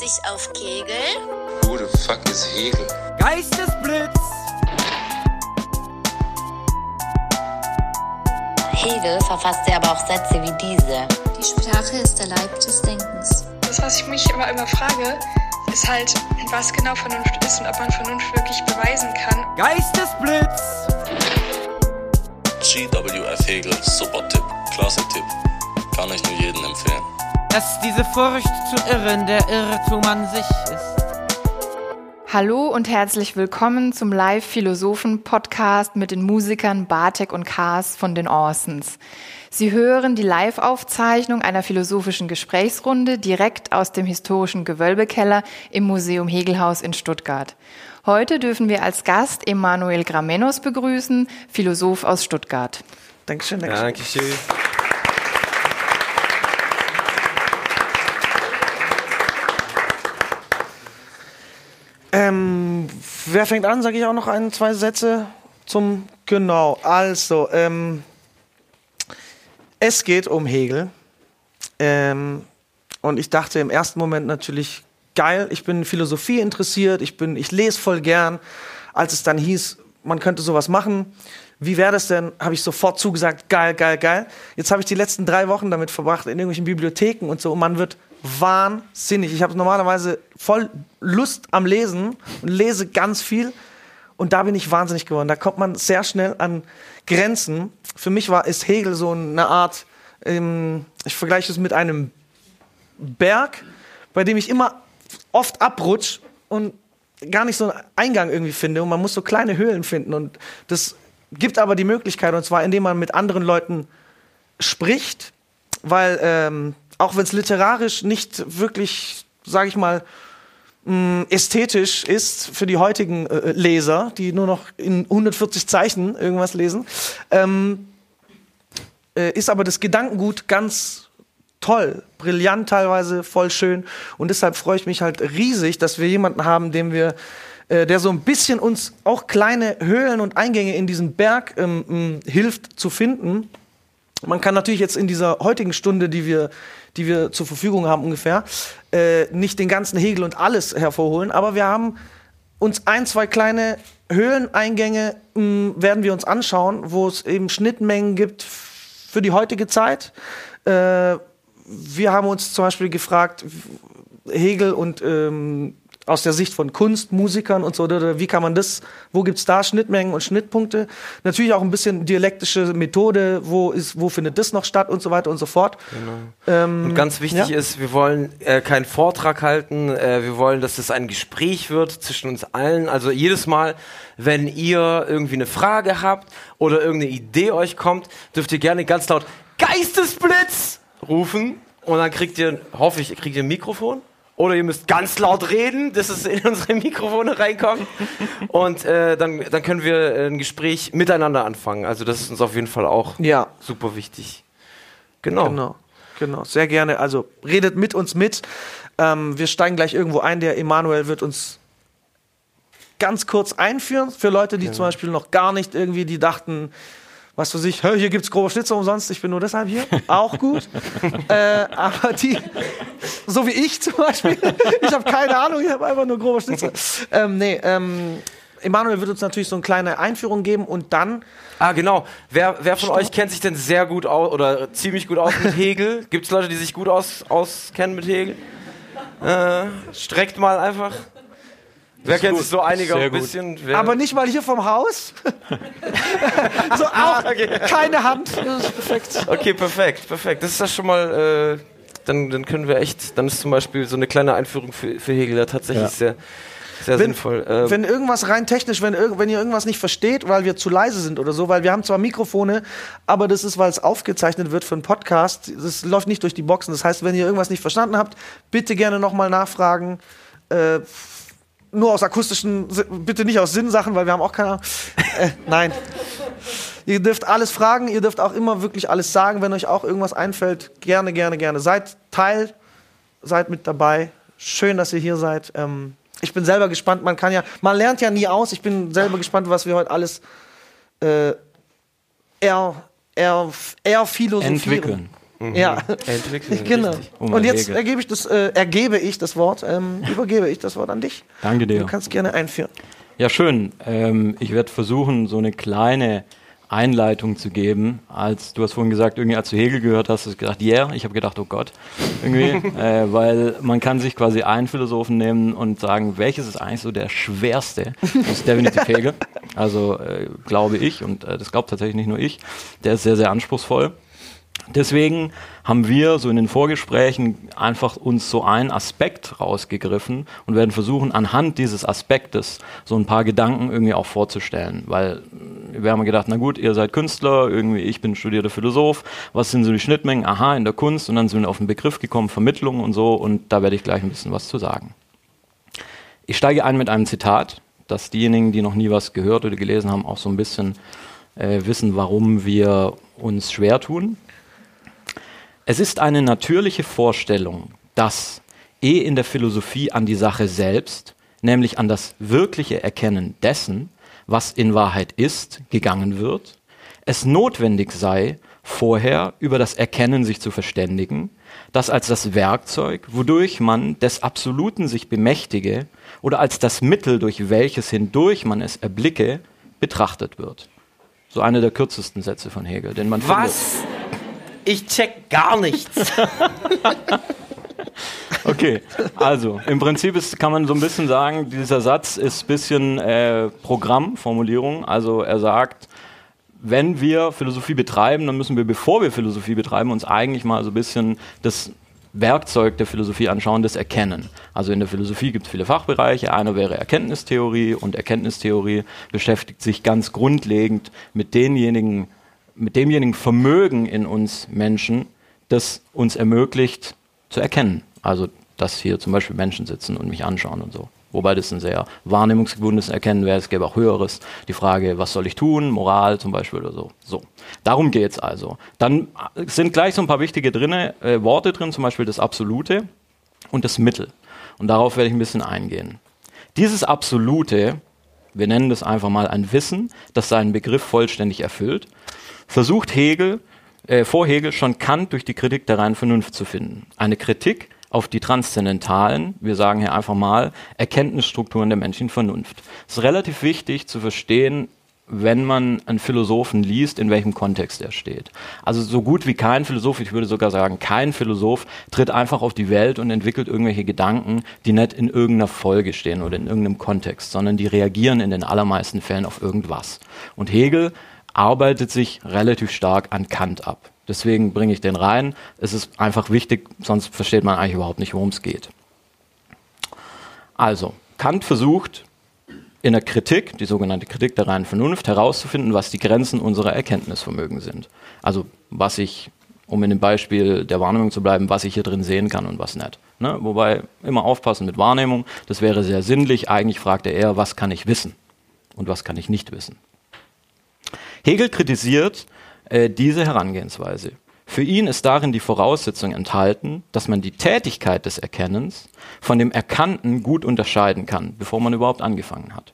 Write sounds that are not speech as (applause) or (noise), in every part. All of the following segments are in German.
sich auf Kegel. Who the fuck is Hegel? Geistesblitz. Hegel verfasste aber auch Sätze wie diese. Die Sprache ist der Leib des Denkens. Das, was ich mich immer, immer frage, ist halt, was genau Vernunft ist und ob man Vernunft wirklich beweisen kann. Geistesblitz. GWF Hegel, super Tipp, klasse Tipp. Kann ich nur jedem empfehlen. Dass diese Furcht zu irren der Irrtum an sich ist. Hallo und herzlich willkommen zum Live-Philosophen-Podcast mit den Musikern Bartek und Kars von den Orsons. Sie hören die Live-Aufzeichnung einer philosophischen Gesprächsrunde direkt aus dem historischen Gewölbekeller im Museum Hegelhaus in Stuttgart. Heute dürfen wir als Gast Emanuel Gramenos begrüßen, Philosoph aus Stuttgart. Dankeschön, Dankeschön. Dankeschön. Ähm, wer fängt an? Sage ich auch noch ein, zwei Sätze zum. Genau, also, ähm, es geht um Hegel. Ähm, und ich dachte im ersten Moment natürlich, geil, ich bin Philosophie interessiert, ich, bin, ich lese voll gern. Als es dann hieß, man könnte sowas machen, wie wäre das denn, habe ich sofort zugesagt, geil, geil, geil. Jetzt habe ich die letzten drei Wochen damit verbracht, in irgendwelchen Bibliotheken und so, und man wird wahnsinnig. Ich habe normalerweise voll Lust am Lesen und lese ganz viel. Und da bin ich wahnsinnig geworden. Da kommt man sehr schnell an Grenzen. Für mich war ist Hegel so eine Art, ähm, ich vergleiche es mit einem Berg, bei dem ich immer oft abrutsch und gar nicht so einen Eingang irgendwie finde. Und man muss so kleine Höhlen finden. Und das gibt aber die Möglichkeit, und zwar indem man mit anderen Leuten spricht, weil ähm, auch wenn es literarisch nicht wirklich, sage ich mal, mh, ästhetisch ist für die heutigen äh, Leser, die nur noch in 140 Zeichen irgendwas lesen, ähm, äh, ist aber das Gedankengut ganz toll, brillant teilweise, voll schön. Und deshalb freue ich mich halt riesig, dass wir jemanden haben, dem wir äh, der so ein bisschen uns auch kleine Höhlen und Eingänge in diesen Berg ähm, ähm, hilft zu finden. Man kann natürlich jetzt in dieser heutigen Stunde, die wir, die wir zur Verfügung haben ungefähr, äh, nicht den ganzen Hegel und alles hervorholen, aber wir haben uns ein, zwei kleine Höhleneingänge mh, werden wir uns anschauen, wo es eben Schnittmengen gibt für die heutige Zeit. Äh, wir haben uns zum Beispiel gefragt, Hegel und ähm, aus der Sicht von Kunst, Musikern und so, wie kann man das, wo gibt's da Schnittmengen und Schnittpunkte? Natürlich auch ein bisschen dialektische Methode, wo, ist, wo findet das noch statt und so weiter und so fort. Genau. Ähm, und ganz wichtig ja? ist, wir wollen äh, keinen Vortrag halten, äh, wir wollen, dass es ein Gespräch wird zwischen uns allen. Also jedes Mal, wenn ihr irgendwie eine Frage habt oder irgendeine Idee euch kommt, dürft ihr gerne ganz laut Geistesblitz rufen und dann kriegt ihr, hoffe ich, kriegt ihr ein Mikrofon oder ihr müsst ganz laut reden, dass es in unsere Mikrofone reinkommt. Und äh, dann, dann können wir ein Gespräch miteinander anfangen. Also das ist uns auf jeden Fall auch ja. super wichtig. Genau. Genau, genau. Sehr gerne. Also redet mit uns mit. Ähm, wir steigen gleich irgendwo ein. Der Emanuel wird uns ganz kurz einführen für Leute, die genau. zum Beispiel noch gar nicht irgendwie, die dachten, was weiß ich, hier gibt es grobe Schnitzer umsonst, ich bin nur deshalb hier. Auch gut. (laughs) äh, aber die, so wie ich zum Beispiel, (laughs) ich habe keine Ahnung, ich habe einfach nur grobe Schnitzer. Ähm, nee, ähm, Emanuel wird uns natürlich so eine kleine Einführung geben und dann. Ah, genau. Wer, wer von Stopp. euch kennt sich denn sehr gut aus oder ziemlich gut aus mit Hegel? Gibt es Leute, die sich gut aus, auskennen mit Hegel? Äh, streckt mal einfach. Wer kennt sich so einige ein bisschen? Wer Aber nicht mal hier vom Haus. (laughs) so auch okay. keine Hand. (laughs) Das ist perfekt. Okay, perfekt, perfekt. Das ist das schon mal. Äh, dann, dann können wir echt. Dann ist zum Beispiel so eine kleine Einführung für, für Hegel da tatsächlich ja. sehr. Sehr wenn, sinnvoll. Äh, wenn irgendwas rein technisch, wenn, wenn ihr irgendwas nicht versteht, weil wir zu leise sind oder so, weil wir haben zwar Mikrofone, aber das ist, weil es aufgezeichnet wird für einen Podcast. Das läuft nicht durch die Boxen. Das heißt, wenn ihr irgendwas nicht verstanden habt, bitte gerne nochmal nachfragen. Äh, nur aus akustischen, bitte nicht aus Sinnsachen, weil wir haben auch keine Ahnung. Äh, nein. ihr dürft alles fragen, ihr dürft auch immer wirklich alles sagen, wenn euch auch irgendwas einfällt. Gerne, gerne, gerne. Seid Teil, seid mit dabei. Schön, dass ihr hier seid. Ähm, ich bin selber gespannt. Man kann ja, man lernt ja nie aus. Ich bin selber gespannt, was wir heute alles äh, eher, eher, eher philosophieren. Entwickeln. Ja, Entwickeln, genau. Um Und jetzt Hegel. ergebe ich das, äh, ergebe ich das Wort, ähm, übergebe ich das Wort an dich. Danke dir. Du kannst gerne einführen. Ja, schön. Ähm, ich werde versuchen, so eine kleine Einleitung zu geben. Als du hast vorhin gesagt, irgendwie als du Hegel gehört hast, hast du gedacht, yeah. Ich habe gedacht, oh Gott, irgendwie, (laughs) äh, weil man kann sich quasi einen Philosophen nehmen und sagen, welches ist eigentlich so der schwerste? Das ist definitiv Hegel. Also äh, glaube ich und äh, das glaubt tatsächlich nicht nur ich. Der ist sehr, sehr anspruchsvoll. Deswegen haben wir so in den Vorgesprächen einfach uns so einen Aspekt rausgegriffen und werden versuchen, anhand dieses Aspektes so ein paar Gedanken irgendwie auch vorzustellen. Weil wir haben gedacht, na gut, ihr seid Künstler, irgendwie ich bin studierter Philosoph, was sind so die Schnittmengen? Aha, in der Kunst und dann sind wir auf den Begriff gekommen, Vermittlung und so und da werde ich gleich ein bisschen was zu sagen. Ich steige ein mit einem Zitat, dass diejenigen, die noch nie was gehört oder gelesen haben, auch so ein bisschen äh, wissen, warum wir uns schwer tun. Es ist eine natürliche Vorstellung, dass eh in der Philosophie an die Sache selbst, nämlich an das wirkliche Erkennen dessen, was in Wahrheit ist, gegangen wird, es notwendig sei, vorher über das Erkennen sich zu verständigen, das als das Werkzeug, wodurch man des Absoluten sich bemächtige oder als das Mittel, durch welches hindurch man es erblicke, betrachtet wird. So einer der kürzesten Sätze von Hegel, den man findet. Ich check gar nichts. (laughs) Okay, also im Prinzip ist, kann man so ein bisschen sagen, dieser Satz ist ein bisschen äh, Programmformulierung. Also er sagt, wenn wir Philosophie betreiben, dann müssen wir, bevor wir Philosophie betreiben, uns eigentlich mal so ein bisschen das Werkzeug der Philosophie anschauen, das Erkennen. Also in der Philosophie gibt es viele Fachbereiche. Einer wäre Erkenntnistheorie und Erkenntnistheorie beschäftigt sich ganz grundlegend mit denjenigen, mit demjenigen Vermögen in uns Menschen, das uns ermöglicht zu erkennen. Also dass hier zum Beispiel Menschen sitzen und mich anschauen und so. Wobei das ein sehr wahrnehmungsgebundenes Erkennen wäre. Es gäbe auch höheres. Die Frage, was soll ich tun? Moral zum Beispiel oder so. So. Darum geht's also. Dann sind gleich so ein paar wichtige drinne, äh, Worte drin, zum Beispiel das Absolute und das Mittel. Und darauf werde ich ein bisschen eingehen. Dieses Absolute, wir nennen das einfach mal ein Wissen, das seinen Begriff vollständig erfüllt, versucht Hegel, äh, vor Hegel schon Kant durch die Kritik der reinen Vernunft zu finden. Eine Kritik auf die transzendentalen, wir sagen hier einfach mal, Erkenntnisstrukturen der menschlichen Vernunft. Es ist relativ wichtig zu verstehen, wenn man einen Philosophen liest, in welchem Kontext er steht. Also so gut wie kein Philosoph, ich würde sogar sagen, kein Philosoph tritt einfach auf die Welt und entwickelt irgendwelche Gedanken, die nicht in irgendeiner Folge stehen oder in irgendeinem Kontext, sondern die reagieren in den allermeisten Fällen auf irgendwas. Und Hegel arbeitet sich relativ stark an Kant ab. Deswegen bringe ich den rein. Es ist einfach wichtig, sonst versteht man eigentlich überhaupt nicht, worum es geht. Also, Kant versucht in der Kritik, die sogenannte Kritik der reinen Vernunft, herauszufinden, was die Grenzen unserer Erkenntnisvermögen sind. Also, was ich, um in dem Beispiel der Wahrnehmung zu bleiben, was ich hier drin sehen kann und was nicht. Ne? Wobei immer aufpassen mit Wahrnehmung, das wäre sehr sinnlich. Eigentlich fragt er eher, was kann ich wissen und was kann ich nicht wissen. Hegel kritisiert äh, diese Herangehensweise. Für ihn ist darin die Voraussetzung enthalten, dass man die Tätigkeit des Erkennens von dem Erkannten gut unterscheiden kann, bevor man überhaupt angefangen hat.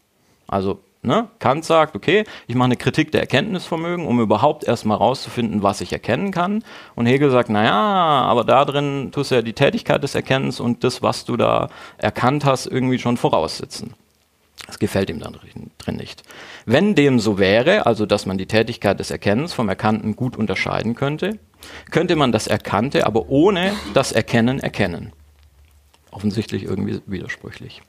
Also ne, Kant sagt, okay, ich mache eine Kritik der Erkenntnisvermögen, um überhaupt erstmal rauszufinden, was ich erkennen kann. Und Hegel sagt, naja, aber da drin tust du ja die Tätigkeit des Erkennens und das, was du da erkannt hast, irgendwie schon voraussetzen. Das gefällt ihm dann drin nicht. Wenn dem so wäre, also dass man die Tätigkeit des Erkennens vom Erkannten gut unterscheiden könnte, könnte man das Erkannte aber ohne das Erkennen erkennen. Offensichtlich irgendwie widersprüchlich.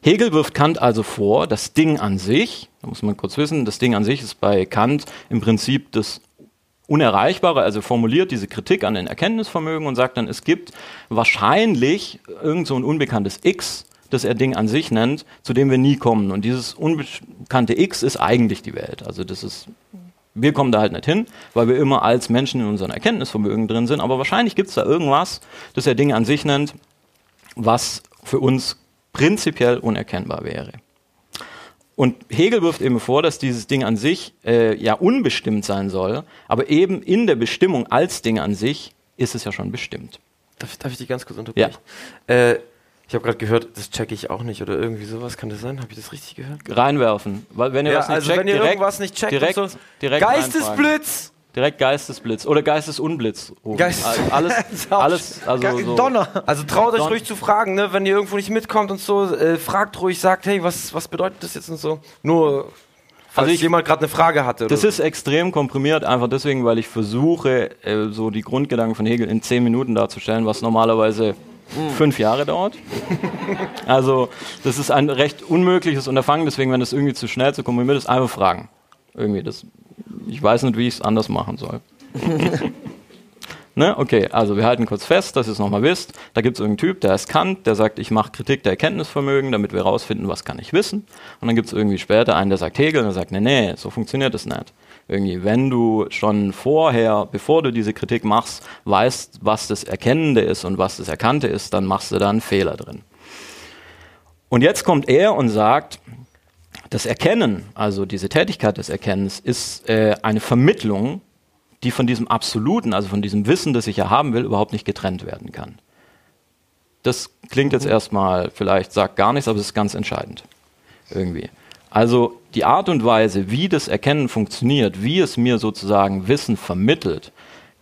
Hegel wirft Kant also vor, das Ding an sich, da muss man kurz wissen, das Ding an sich ist bei Kant im Prinzip das Unerreichbare, also formuliert diese Kritik an den Erkenntnisvermögen und sagt dann, es gibt wahrscheinlich irgend so ein unbekanntes X, das er Ding an sich nennt, zu dem wir nie kommen. Und dieses unbekannte X ist eigentlich die Welt. Also das ist, wir kommen da halt nicht hin, weil wir immer als Menschen in unseren Erkenntnisvermögen drin sind. Aber wahrscheinlich gibt es da irgendwas, das er Ding an sich nennt, was für uns prinzipiell unerkennbar wäre. Und Hegel wirft eben vor, dass dieses Ding an sich äh, ja unbestimmt sein soll, aber eben in der Bestimmung als Ding an sich ist es ja schon bestimmt. Darf, darf ich dich ganz kurz unterbrechen? Ja. Äh, ich habe gerade gehört, das checke ich auch nicht oder irgendwie sowas. Kann das sein? Habe ich das richtig gehört? Reinwerfen. Weil wenn ihr ja, was nicht also checkt, wenn ihr direkt, irgendwas nicht checkt, direkt, so, direkt Geistesblitz! Direkt Geistesblitz oder Geistesunblitz. rufen. Geist- Al- alles, (laughs) alles, also so. Donner. Also traut euch Don- ruhig zu fragen, ne? wenn ihr irgendwo nicht mitkommt und so, äh, fragt ruhig, sagt, hey, was, was bedeutet das jetzt und so. Nur, falls Also ich- jemand gerade eine Frage hatte. Das ist extrem komprimiert, einfach deswegen, weil ich versuche, äh, so die Grundgedanken von Hegel in zehn Minuten darzustellen, was normalerweise fünf Jahre dauert. also, das ist ein recht unmögliches Unterfangen, deswegen, wenn das irgendwie zu schnell zu komprimiert ist, einfach fragen. Irgendwie, das, ich weiß nicht, wie ich es anders machen soll. (laughs) Ne? Okay, also wir halten kurz fest, dass ihr es nochmal wisst. Da gibt es irgendeinen Typ, der ist Kant, der sagt, ich mache Kritik der Erkenntnisvermögen, damit wir herausfinden, was kann ich wissen. Und dann gibt es irgendwie später einen, der sagt Hegel, und der sagt, nee, nee, so funktioniert das nicht. Irgendwie, wenn du schon vorher, bevor du diese Kritik machst, weißt, was das Erkennende ist und was das Erkannte ist, dann machst du da einen Fehler drin. Und jetzt kommt er und sagt, das Erkennen, also diese Tätigkeit des Erkennens, ist äh, eine Vermittlung, die von diesem Absoluten, also von diesem Wissen, das ich ja haben will, überhaupt nicht getrennt werden kann. Das klingt jetzt erstmal, vielleicht sagt gar nichts, aber es ist ganz entscheidend. Irgendwie. Also die Art und Weise, wie das Erkennen funktioniert, wie es mir sozusagen Wissen vermittelt,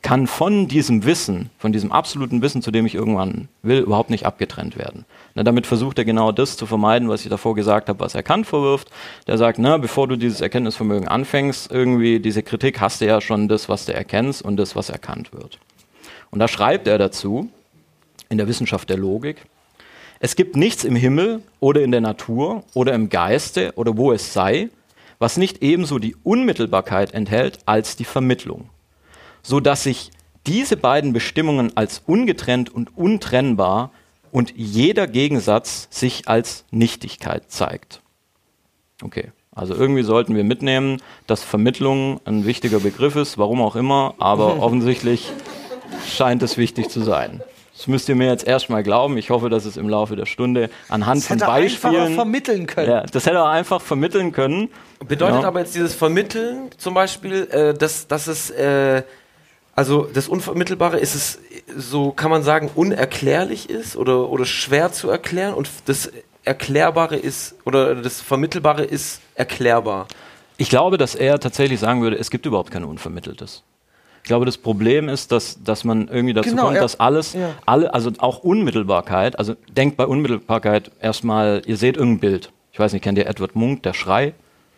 kann von diesem Wissen, von diesem absoluten Wissen, zu dem ich irgendwann will, überhaupt nicht abgetrennt werden. Na, damit versucht er genau das zu vermeiden, was ich davor gesagt habe, was er Kant vorwirft. Der sagt, na, bevor du dieses Erkenntnisvermögen anfängst, irgendwie diese Kritik hast du ja schon das, was du erkennst und das, was erkannt wird. Und da schreibt er dazu, in der Wissenschaft der Logik, es gibt nichts im Himmel oder in der Natur oder im Geiste oder wo es sei, was nicht ebenso die Unmittelbarkeit enthält als die Vermittlung, so dass sich diese beiden Bestimmungen als ungetrennt und untrennbar und jeder Gegensatz sich als Nichtigkeit zeigt. Okay, also irgendwie sollten wir mitnehmen, dass Vermittlung ein wichtiger Begriff ist, warum auch immer, aber (laughs) offensichtlich scheint es wichtig zu sein. Das müsst ihr mir jetzt erstmal glauben. Ich hoffe, dass es im Laufe der Stunde anhand Das von hätte er einfacher Beispielen. vermitteln können. Ja, das hätte er einfach vermitteln können. Bedeutet Ja. aber jetzt dieses Vermitteln zum Beispiel, äh, dass, dass es, äh, also das Unvermittelbare, ist es so, kann man sagen, unerklärlich ist oder, oder schwer zu erklären und das Erklärbare ist, oder das Vermittelbare ist erklärbar. Ich glaube, dass er tatsächlich sagen würde, es gibt überhaupt kein Unvermitteltes. Ich glaube, das Problem ist, dass, dass man irgendwie dazu Genau, kommt, ja. dass alles, Ja. alle, also auch Unmittelbarkeit, also denkt bei Unmittelbarkeit erstmal, ihr seht irgendein Bild. Ich weiß nicht, kennt ihr Edward Munk, der Schrei?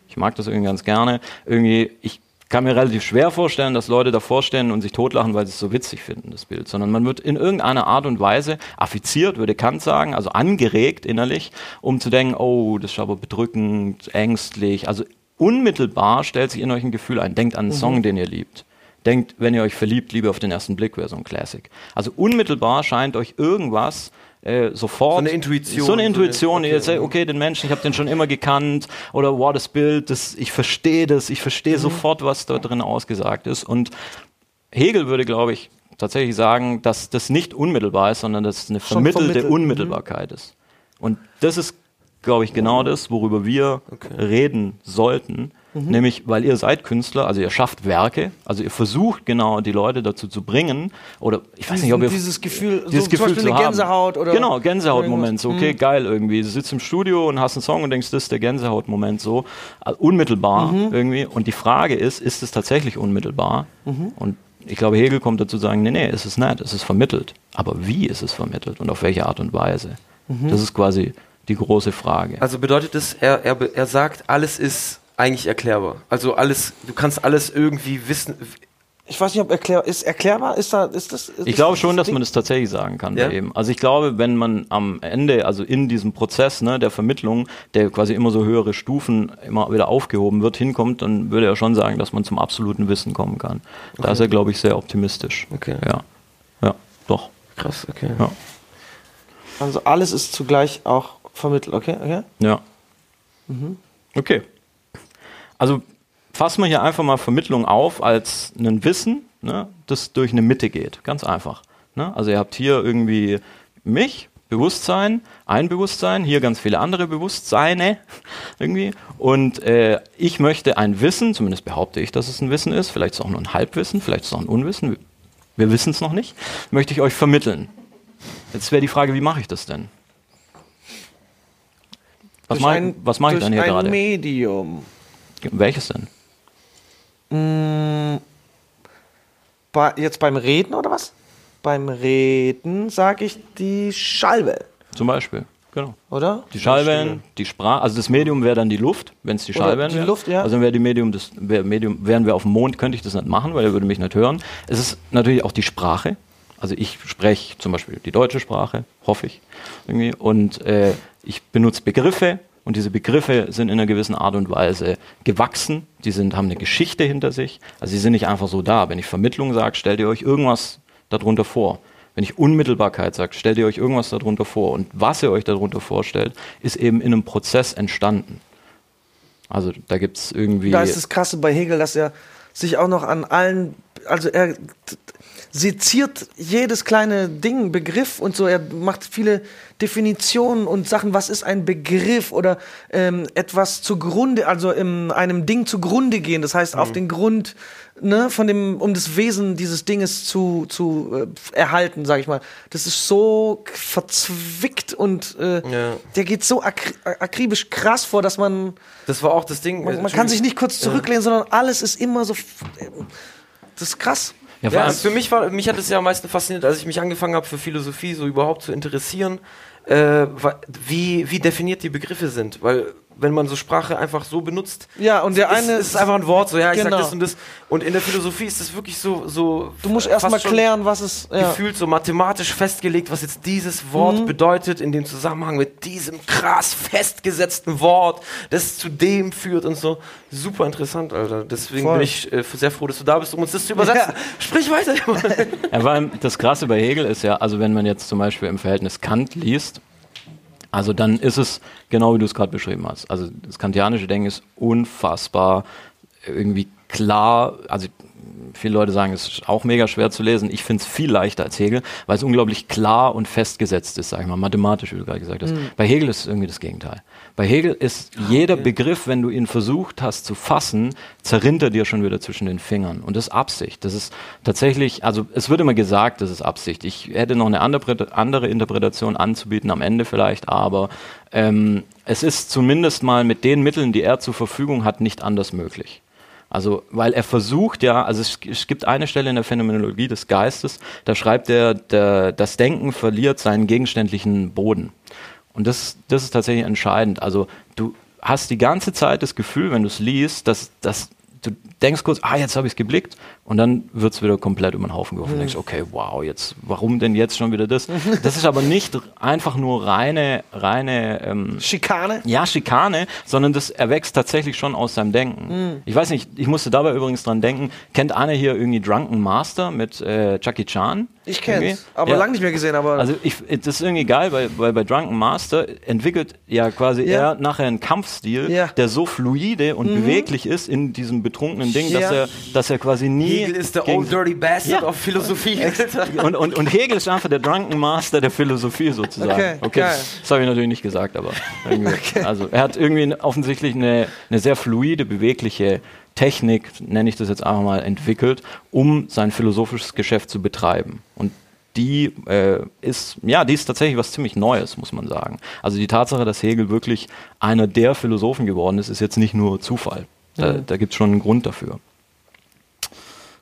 Ich mag das irgendwie ganz gerne. Irgendwie, ich kann mir relativ schwer vorstellen, dass Leute davor stehen und sich totlachen, weil sie es so witzig finden, das Bild. Sondern man wird in irgendeiner Art und Weise affiziert, würde Kant sagen, also angeregt innerlich, um zu denken, oh, das ist aber bedrückend, ängstlich. Also unmittelbar stellt sich in euch ein Gefühl ein. Denkt an einen Song, den ihr liebt. Denkt, wenn ihr euch verliebt, Liebe auf den ersten Blick wäre so ein Classic. Also unmittelbar scheint euch irgendwas äh, sofort. So eine Intuition, So eine so eine- Intuition. okay. Ihr sagt, okay, den Menschen, ich habe den schon immer gekannt. Oder wow, das Bild, das, ich verstehe das, ich verstehe Mhm. sofort, was da drin ausgesagt ist. Und Hegel würde, glaube ich, tatsächlich sagen, dass das nicht unmittelbar ist, sondern dass es eine Schon vermittelte vermittelt, mhm. Unmittelbarkeit ist. Und das ist, glaube ich, genau das, worüber wir reden sollten. Mhm. Nämlich, weil ihr seid Künstler, also ihr schafft Werke, also ihr versucht genau die Leute dazu zu bringen, oder ich weiß nicht, ob ihr dieses Gefühl, dieses so Gefühl zum Beispiel zu eine haben. Gänsehaut oder genau Gänsehautmoment so okay Mhm. geil irgendwie du sitzt im Studio und hast einen Song und denkst das ist der Gänsehautmoment so äh, unmittelbar Mhm. irgendwie und die Frage ist ist es tatsächlich unmittelbar Mhm. und ich glaube Hegel kommt dazu zu sagen nee nee es ist nicht es ist vermittelt aber wie ist es vermittelt und auf welche Art und Weise Mhm. das ist quasi die große Frage Also bedeutet das, er, er, er sagt, alles ist eigentlich erklärbar. Also alles, du kannst alles irgendwie wissen. Ich weiß nicht, ob erklär, ist erklärbar, ist da, ist das? Ist Ich glaube das schon, dass Ding? man das tatsächlich sagen kann Ja? ihm. Also ich glaube, wenn man am Ende, also in diesem Prozess ne, der Vermittlung, der quasi immer so höhere Stufen immer wieder aufgehoben wird, hinkommt, dann würde er schon sagen, dass man zum absoluten Wissen kommen kann. Da Okay. ist er, glaube ich, sehr optimistisch. Okay. Ja. Ja, doch. Krass, okay. Ja. Also alles ist zugleich auch vermittelt, okay? okay? Ja. Mhm. Okay. Also fassen wir hier einfach mal Vermittlung auf als ein Wissen, ne, das durch eine Mitte geht. Ganz einfach. Ne? Also ihr habt hier irgendwie mich, Bewusstsein, ein Bewusstsein, hier ganz viele andere Bewusstseine (laughs) irgendwie. Und äh, ich möchte ein Wissen, zumindest behaupte ich, dass es ein Wissen ist, vielleicht ist es auch nur ein Halbwissen, vielleicht ist es auch ein Unwissen, wir, wissen es noch nicht, möchte ich euch vermitteln. Jetzt wäre die Frage, wie mache ich das denn? Was mache mach ich dann hier ein gerade? Medium. Welches denn? Mm, Bei, jetzt beim Reden oder was? Beim Reden sage ich die Schallwellen, Zum Beispiel. Genau. oder? Die Schallwellen, die Sprache, also das Medium wäre dann die Luft, wenn es die Schallwellen die wären. Luft, ja. Also dann wäre die Medium, das wär Medium, wären wir auf dem Mond, könnte ich das nicht machen, weil er würde mich nicht hören. Es ist natürlich auch die Sprache. Also ich spreche zum Beispiel die deutsche Sprache, hoffe ich. Irgendwie. Und äh, ich benutze Begriffe und diese Begriffe sind in einer gewissen Art und Weise gewachsen. Die sind, haben eine Geschichte hinter sich. Also sie sind nicht einfach so da. Wenn ich Vermittlung sage, stellt ihr euch irgendwas darunter vor. Wenn ich Unmittelbarkeit sage, stellt ihr euch irgendwas darunter vor. Und was ihr euch darunter vorstellt, ist eben in einem Prozess entstanden. Also da gibt es irgendwie. Da ist das Krasse bei Hegel, dass er sich auch noch an allen, also er seziert jedes kleine Ding, Begriff und so. Er macht viele Definitionen und Sachen. Was ist ein Begriff oder ähm, etwas zugrunde, also in einem Ding zugrunde gehen. Das heißt, auf den Grund, ne, von dem, um das Wesen dieses Dinges zu, zu äh, erhalten, sag ich mal. Das ist so verzwickt und äh, Ja. der geht so akri akribisch krass vor, dass man Das war auch das Ding. man, äh, man kann sich nicht kurz zurücklehnen, sondern alles ist immer so. f- Das ist krass. ja, Ja, allem- für mich war, mich hat es ja am meisten fasziniert, als ich mich angefangen habe für Philosophie so überhaupt zu interessieren, äh, wie, wie definiert die Begriffe sind, weil wenn man so Sprache einfach so benutzt, Ja, und der ist, eine- ist es einfach ein Wort, so ja, ich Genau. sag das und das. Und in der Philosophie ist es wirklich so, so Du musst erstmal klären, was es. Ja. Gefühlt so mathematisch festgelegt, was jetzt dieses Wort Mhm. bedeutet, in dem Zusammenhang mit diesem krass festgesetzten Wort, das zu dem führt und so. Super interessant, Alter. Deswegen Voll. bin ich äh, sehr froh, dass du da bist, um uns das zu übersetzen. Ja. Sprich weiter. Ja, allem das Krasse bei Hegel ist ja, also wenn man jetzt zum Beispiel im Verhältnis Kant liest, also dann ist es genau wie du es gerade beschrieben hast. Also das kantianische Denken ist unfassbar irgendwie klar. Also viele Leute sagen, es ist auch mega schwer zu lesen. Ich finde es viel leichter als Hegel, weil es unglaublich klar und festgesetzt ist, sag ich mal, mathematisch, wie du gerade gesagt hast. Bei Hegel ist es irgendwie das Gegenteil. Bei Hegel ist jeder Begriff, wenn du ihn versucht hast zu fassen, zerrinnt er dir schon wieder zwischen den Fingern. Und das ist Absicht. Das ist tatsächlich, also es wird immer gesagt, das ist Absicht. Ich hätte noch eine andere, andere Interpretation anzubieten am Ende vielleicht, aber ähm, es ist zumindest mal mit den Mitteln, die er zur Verfügung hat, nicht anders möglich. Also, weil er versucht ja, also es, es gibt eine Stelle in der Phänomenologie des Geistes, da schreibt er, der, das Denken verliert seinen gegenständlichen Boden. Und das, das ist tatsächlich entscheidend. Also, du hast die ganze Zeit das Gefühl, wenn du es liest, dass, dass du denkst kurz, ah, jetzt habe ich es geblickt, und dann wird es wieder komplett über den Haufen geworfen. Und denkst, okay, wow, jetzt, warum denn jetzt schon wieder das? (laughs) Das ist aber nicht einfach nur reine, reine ähm, Schikane. ja, Schikane, sondern das erwächst tatsächlich schon aus seinem Denken. Ich weiß nicht, ich musste dabei übrigens dran denken, kennt Anne hier irgendwie Drunken Master mit äh, Jackie Chan? Ich kenn's, Irgendwie? aber Ja. lang nicht mehr gesehen, aber. Also ich, das ist irgendwie geil, weil, weil bei Drunken Master entwickelt ja quasi Ja. er nachher einen Kampfstil, Ja. Mhm. der so fluide und beweglich ist in diesem betrunkenen Ding, dass Ja. er, dass er quasi nie Hegel ist der Old Dirty Bastard Ja. auf Philosophie. (laughs) Und, und, und Hegel ist einfach der Drunken Master der Philosophie sozusagen. Okay, geil. das habe ich natürlich nicht gesagt, aber irgendwie, also er hat irgendwie offensichtlich eine, eine sehr fluide, bewegliche Technik, nenne ich das jetzt einfach mal, entwickelt, um sein philosophisches Geschäft zu betreiben. Und die äh, ist, ja, die ist tatsächlich was ziemlich Neues, muss man sagen. Also die Tatsache, dass Hegel wirklich einer der Philosophen geworden ist, ist jetzt nicht nur Zufall. Da, da gibt es schon einen Grund dafür.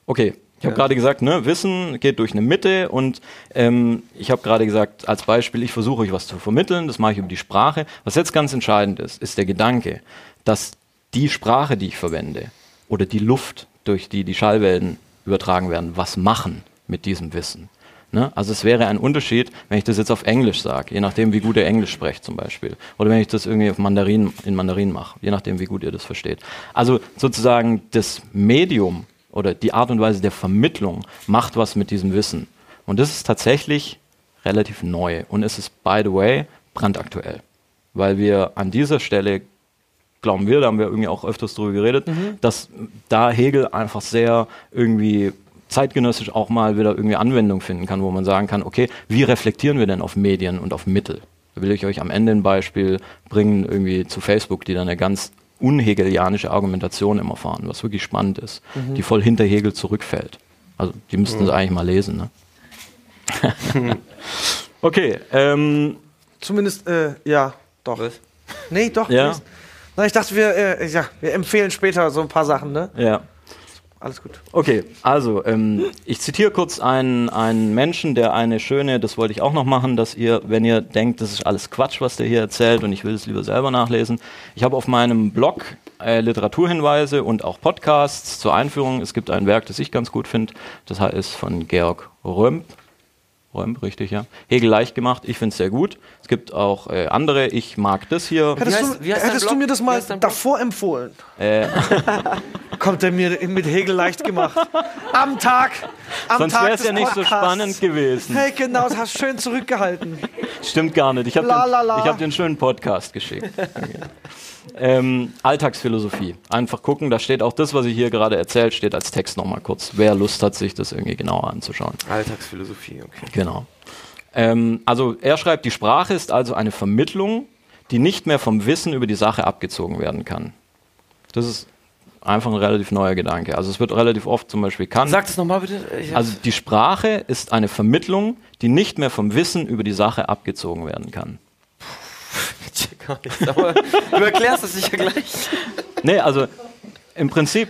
Okay, ich habe gerade gesagt, ne, Wissen geht durch eine Mitte und ähm, ich habe gerade gesagt, als Beispiel, ich versuche euch was zu vermitteln, das mache ich über die Sprache. Was jetzt ganz entscheidend ist, ist der Gedanke, dass die Sprache, die ich verwende oder die Luft, durch die die Schallwellen übertragen werden, was machen mit diesem Wissen. Ne? Also es wäre ein Unterschied, wenn ich das jetzt auf Englisch sage, je nachdem, wie gut ihr Englisch sprecht zum Beispiel. Oder wenn ich das irgendwie auf Mandarin, in Mandarin mache, je nachdem, wie gut ihr das versteht. Also sozusagen das Medium oder die Art und Weise der Vermittlung macht was mit diesem Wissen. Und das ist tatsächlich relativ neu. Und es ist, by the way, brandaktuell. Weil wir an dieser Stelle, glauben wir, da haben wir irgendwie auch öfters drüber geredet, dass da Hegel einfach sehr irgendwie zeitgenössisch auch mal wieder irgendwie Anwendung finden kann, wo man sagen kann, okay, wie reflektieren wir denn auf Medien und auf Mittel? Da will ich euch am Ende ein Beispiel bringen, irgendwie zu Facebook, die dann eine ganz unhegelianische Argumentation immer fahren, was wirklich spannend ist, die voll hinter Hegel zurückfällt. Also die müssten es eigentlich mal lesen. Ne? (laughs) okay, ähm, Zumindest, äh, ja, doch. Was? Nee, doch. Ja. nicht. Na, ich dachte, wir, äh, ja, wir empfehlen später so ein paar Sachen, ne? ja. Alles gut. Okay, also ähm, ich zitiere kurz einen, einen Menschen, der eine schöne, das wollte ich auch noch machen, dass ihr, wenn ihr denkt, das ist alles Quatsch, was der hier erzählt und ich will es lieber selber nachlesen, ich habe auf meinem Blog äh, Literaturhinweise und auch Podcasts zur Einführung. Es gibt ein Werk, das ich ganz gut finde, das ist von Georg Römp. Römp, richtig, ja. Hegel leicht gemacht, ich finde es sehr gut. Es gibt auch äh, andere, ich mag das hier. Hättest, heißt- du, wie heißt dein hättest du mir das mal davor empfohlen? Äh, (laughs) Kommt er mir mit Hegel leicht gemacht. Am Tag. Am sonst Tag wäre es ja nicht so Podcasts. spannend gewesen. Hey, genau, das hast du schön zurückgehalten. Stimmt gar nicht. Ich habe den, ich hab den schönen Podcast geschickt. Okay. (laughs) ähm, Alltagsphilosophie. Einfach gucken, da steht auch das, was ich hier gerade erzählt, steht als Text nochmal kurz. Wer Lust hat, sich das irgendwie genauer anzuschauen. Alltagsphilosophie, okay. Genau. Ähm, also er schreibt, die Sprache ist also eine Vermittlung, die nicht mehr vom Wissen über die Sache abgezogen werden kann. Das ist einfach ein relativ neuer Gedanke. Also es wird relativ oft zum Beispiel kann. Sag das nochmal bitte. Also die Sprache ist eine Vermittlung, die nicht mehr vom Wissen über die Sache abgezogen werden kann. Ich check gar nichts, aber du erklärst es sicher gleich. Nee, also im Prinzip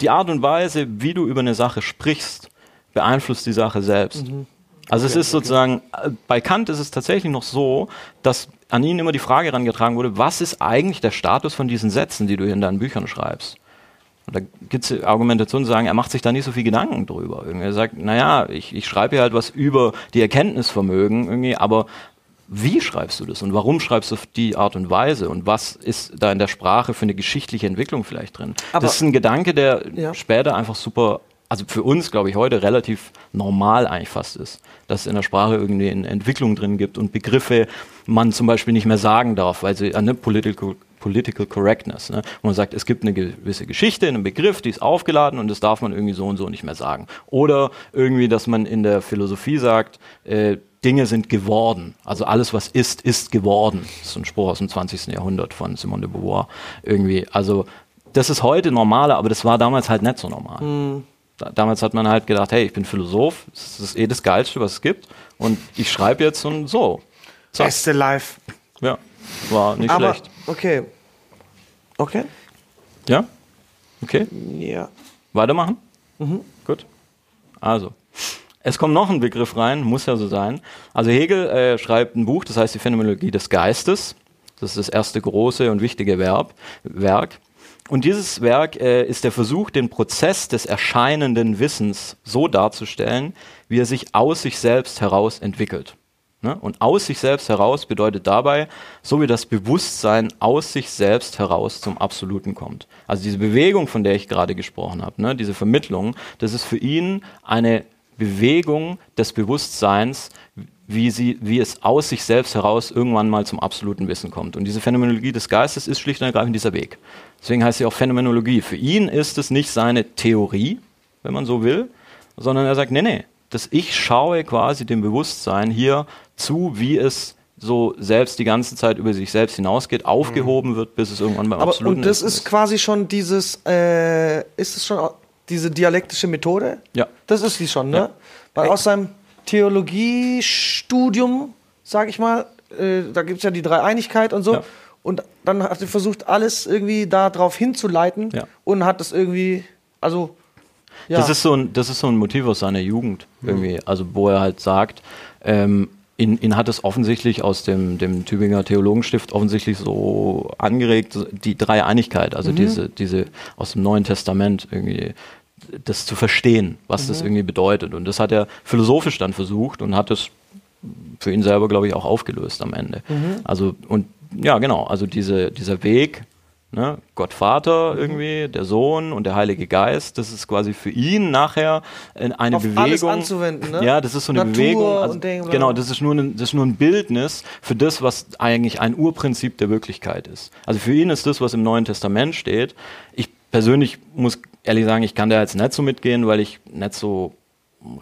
die Art und Weise, wie du über eine Sache sprichst, beeinflusst die Sache selbst. Also es ist sozusagen, bei Kant ist es tatsächlich noch so, dass an ihn immer die Frage herangetragen wurde, was ist eigentlich der Status von diesen Sätzen, die du hier in deinen Büchern schreibst? Und da gibt es Argumentationen, die sagen, er macht sich da nicht so viel Gedanken drüber. Irgendwie. Er sagt, naja, ich, ich schreibe hier halt was über die Erkenntnisvermögen, irgendwie, aber wie schreibst du das und warum schreibst du auf die Art und Weise und was ist da in der Sprache für eine geschichtliche Entwicklung vielleicht drin? Aber- das ist ein Gedanke, der Ja. später einfach super, also für uns, glaube ich, heute relativ normal eigentlich fast ist, dass es in der Sprache irgendwie eine Entwicklung drin gibt und Begriffe man zum Beispiel nicht mehr sagen darf, weil sie eine political Political Correctness. Ne? Wo man sagt, es gibt eine gewisse Geschichte, einen Begriff, die ist aufgeladen und das darf man irgendwie so und so nicht mehr sagen. Oder irgendwie, dass man in der Philosophie sagt, äh, Dinge sind geworden. Also alles, was ist, ist geworden. Das ist ein Spruch aus dem 20. Jahrhundert von Simone de Beauvoir. Irgendwie. Also das ist heute normaler, aber das war damals halt nicht so normal. Da, damals hat man halt gedacht, hey, ich bin Philosoph, das ist eh das Geilste, was es gibt. Und ich schreibe jetzt und so. Zack. Beste live. Ja, war nicht Aber, schlecht. okay. Okay? Ja? Okay, Ja. weitermachen? Gut. Also, es kommt noch ein Begriff rein, muss ja so sein. Also Hegel äh, schreibt ein Buch, das heißt die Phänomenologie des Geistes. Das ist das erste große und wichtige Verb, Werk. Und dieses Werk äh, ist der Versuch, den Prozess des erscheinenden Wissens so darzustellen, wie er sich aus sich selbst heraus entwickelt. Ne? Und aus sich selbst heraus bedeutet dabei, so wie das Bewusstsein aus sich selbst heraus zum Absoluten kommt. Also diese Bewegung, von der ich gerade gesprochen habe, ne? diese Vermittlung, das ist für ihn eine Bewegung des Bewusstseins, wie, sie, wie es aus sich selbst heraus irgendwann mal zum absoluten Wissen kommt. Und diese Phänomenologie des Geistes ist schlicht und ergreifend dieser Weg. Deswegen heißt sie auch Phänomenologie. Für ihn ist es nicht seine Theorie, wenn man so will, sondern er sagt, nee, nee, dass ich schaue quasi dem Bewusstsein hier zu, wie es so selbst die ganze Zeit über sich selbst hinausgeht, aufgehoben wird, bis es irgendwann beim Aber, absoluten und das Wissen ist quasi schon dieses, äh, ist es schon diese dialektische Methode? Ja. Das ist die schon, ne? Ja. Weil aus seinem Theologiestudium, sag ich mal, äh, da gibt es ja die Dreieinigkeit und so. Ja. Und dann hat er versucht, alles irgendwie darauf hinzuleiten Ja. und hat das irgendwie, also. Ja. Das, ist so ein, das ist so ein Motiv aus seiner Jugend irgendwie, also wo er halt sagt, ähm, ihn, ihn hat es offensichtlich aus dem, dem Tübinger Theologenstift offensichtlich so angeregt, die Dreieinigkeit, also diese, diese aus dem Neuen Testament irgendwie das zu verstehen, was das irgendwie bedeutet. Und das hat er philosophisch dann versucht und hat es für ihn selber, glaube ich, auch aufgelöst am Ende. Also, und ja, genau, also diese, dieser Weg, ne, Gott Vater irgendwie, der Sohn und der Heilige Geist, das ist quasi für ihn nachher äh, eine Auf Bewegung. alles anzuwenden, ne? Ja, das ist so eine Natur Bewegung. Also, und Ding, genau, das ist, nur ein, das ist nur ein Bildnis für das, was eigentlich ein Urprinzip der Wirklichkeit ist. Also für ihn ist das, was im Neuen Testament steht. Ich persönlich muss ehrlich sagen, ich kann da jetzt nicht so mitgehen, weil ich nicht so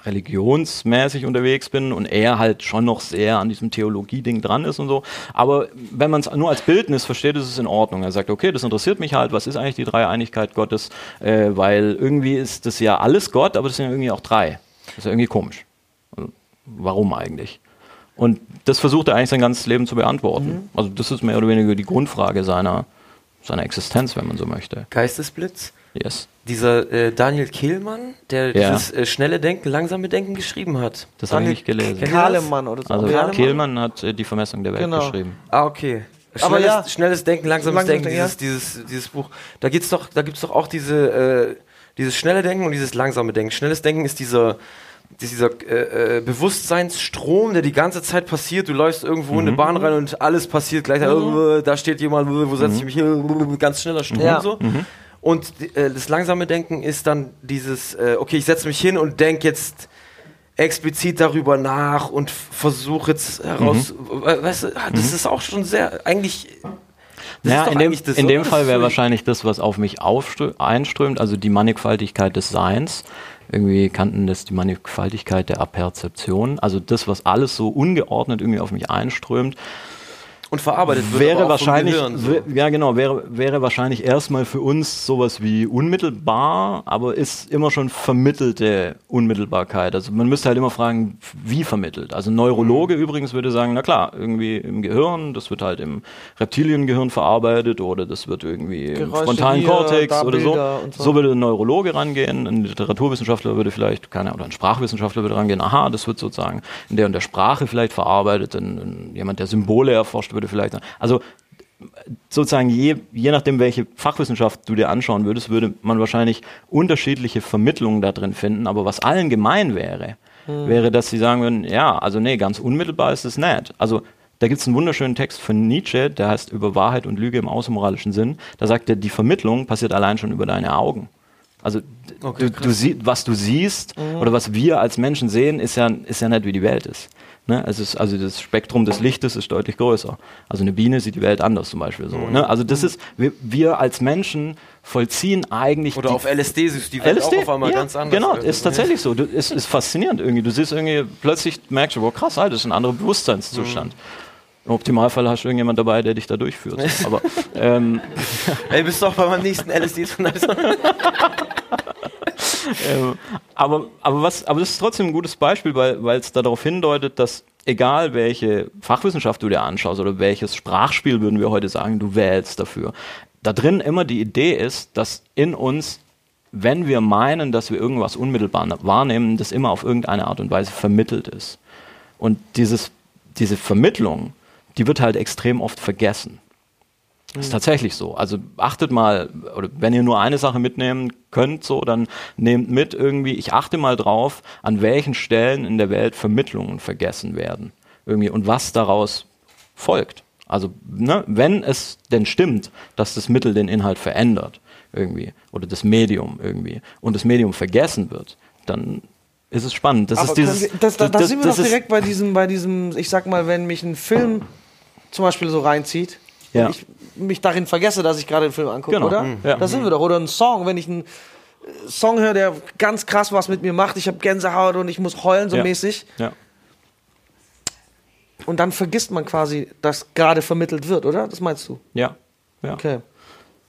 religionsmäßig unterwegs bin und er halt schon noch sehr an diesem Theologie-Ding dran ist und so. Aber wenn man es nur als Bildnis versteht, ist es in Ordnung. Er sagt, okay, das interessiert mich halt, was ist eigentlich die Dreieinigkeit Gottes, äh, weil irgendwie ist das ja alles Gott, aber das sind ja irgendwie auch drei. Das ist ja irgendwie komisch. Also, warum eigentlich? Und das versucht er eigentlich sein ganzes Leben zu beantworten. Also das ist mehr oder weniger die Grundfrage seiner, seiner Existenz, wenn man so möchte. Geistesblitz? Yes. Dieser äh, Daniel Kehlmann, der Ja. dieses äh, schnelle Denken, langsame Denken geschrieben hat. Das habe ich nicht gelesen. Kahlemann oder so. Also ja. Kehlmann hat äh, die Vermessung der Welt Genau. geschrieben. Ah, okay. Aber Schnelles, ja. schnelles Denken, langsames Langsam Denken, denken, dieses, dieses, dieses Buch. Da geht's doch, da gibt's doch auch diese, äh, dieses schnelle Denken und dieses langsame Denken. Schnelles Denken ist dieser, dieser äh, äh, Bewusstseinsstrom, der die ganze Zeit passiert. Du läufst irgendwo in eine Bahn rein und alles passiert gleich. Äh, da steht jemand, wo setze ich mich hin? Ganz schneller Strom Ja. so. Und äh, das langsame Denken ist dann dieses, äh, okay, ich setze mich hin und denke jetzt explizit darüber nach und versuche jetzt heraus, äh, weißt du, ah, das ist auch schon sehr, eigentlich, das Ja, ist doch in dem, das, in dem? Fall wäre wahrscheinlich das, was auf mich einströmt, also die Mannigfaltigkeit des Seins. Irgendwie kannten das die Mannigfaltigkeit der Aperzeption. Also das, was alles so ungeordnet irgendwie auf mich einströmt, und verarbeitet wird wäre wahrscheinlich, so. ja genau, wäre, wäre wahrscheinlich erstmal für uns sowas wie unmittelbar, aber ist immer schon vermittelte Unmittelbarkeit. Also man müsste halt immer fragen, wie vermittelt. Also ein Neurologe Mhm. übrigens würde sagen, na klar, irgendwie im Gehirn, das wird halt im Reptiliengehirn verarbeitet oder das wird irgendwie im Geräusche frontalen hier, Kortex oder so. So. So würde ein Neurologe rangehen, ein Literaturwissenschaftler würde vielleicht, keine oder ein Sprachwissenschaftler würde rangehen, aha, das wird sozusagen in der und der Sprache vielleicht verarbeitet, ein, ein, jemand, der Symbole erforscht, würde vielleicht, also sozusagen je, je nachdem, welche Fachwissenschaft du dir anschauen würdest, würde man wahrscheinlich unterschiedliche Vermittlungen da drin finden, aber was allen gemein wäre, wäre, dass sie sagen würden, ja, also nee, ganz unmittelbar ist es nicht. Also da gibt es einen wunderschönen Text von Nietzsche, der heißt über Wahrheit und Lüge im außermoralischen Sinn. Da sagt er, die Vermittlung passiert allein schon über deine Augen. Also d- du, du sie, was du siehst oder was wir als Menschen sehen, ist ja, ist ja nicht, wie die Welt ist. Ne? Es ist. Also das Spektrum des Lichtes ist deutlich größer. Also eine Biene sieht die Welt anders zum Beispiel so. Ne? Also das ist, wir, wir als Menschen vollziehen eigentlich Oder auf LSD siehst du die Welt LSD, auch auf einmal ja, ganz anders. Genau, Also, ist tatsächlich so. Du, ist, ist faszinierend irgendwie. Du siehst irgendwie, plötzlich merkst du, wow, krass, Alter, das ist ein anderer Bewusstseinszustand. Im Optimalfall hast du irgendjemand dabei, der dich da durchführt. (laughs) Aber ähm, Ey, bist du auch bei meinem nächsten LSD drin? Also, (laughs) (laughs) ähm, aber, aber, was, aber das ist trotzdem ein gutes Beispiel, weil es darauf hindeutet, dass egal welche Fachwissenschaft du dir anschaust oder welches Sprachspiel, würden wir heute sagen, du wählst dafür, da drin immer die Idee ist, dass in uns, wenn wir meinen, dass wir irgendwas unmittelbar wahrnehmen, das immer auf irgendeine Art und Weise vermittelt ist. Und dieses, diese Vermittlung, die wird halt extrem oft vergessen. Das ist tatsächlich so. Also achtet mal, oder wenn ihr nur eine Sache mitnehmen könnt, so, dann nehmt mit irgendwie, ich achte mal drauf, an welchen Stellen in der Welt Vermittlungen vergessen werden. Irgendwie und was daraus folgt. Also, ne, wenn es denn stimmt, dass das Mittel den Inhalt verändert, irgendwie, oder das Medium irgendwie, und das Medium vergessen wird, dann ist es spannend. Das Aber ist dieses. wir, das, da, da sind wir das doch direkt bei diesem, bei diesem, ich sag mal, wenn mich ein Film zum Beispiel so reinzieht Ja. ich mich darin vergesse, dass ich gerade den Film angucke, Genau. oder? Mhm. Ja. Da sind wir doch. Oder ein Song, wenn ich einen äh, Song höre, der ganz krass was mit mir macht, ich habe Gänsehaut und ich muss heulen so Ja. mäßig. Ja. Und dann vergisst man quasi, dass gerade vermittelt wird, oder? Das meinst du? Ja. ja. Okay.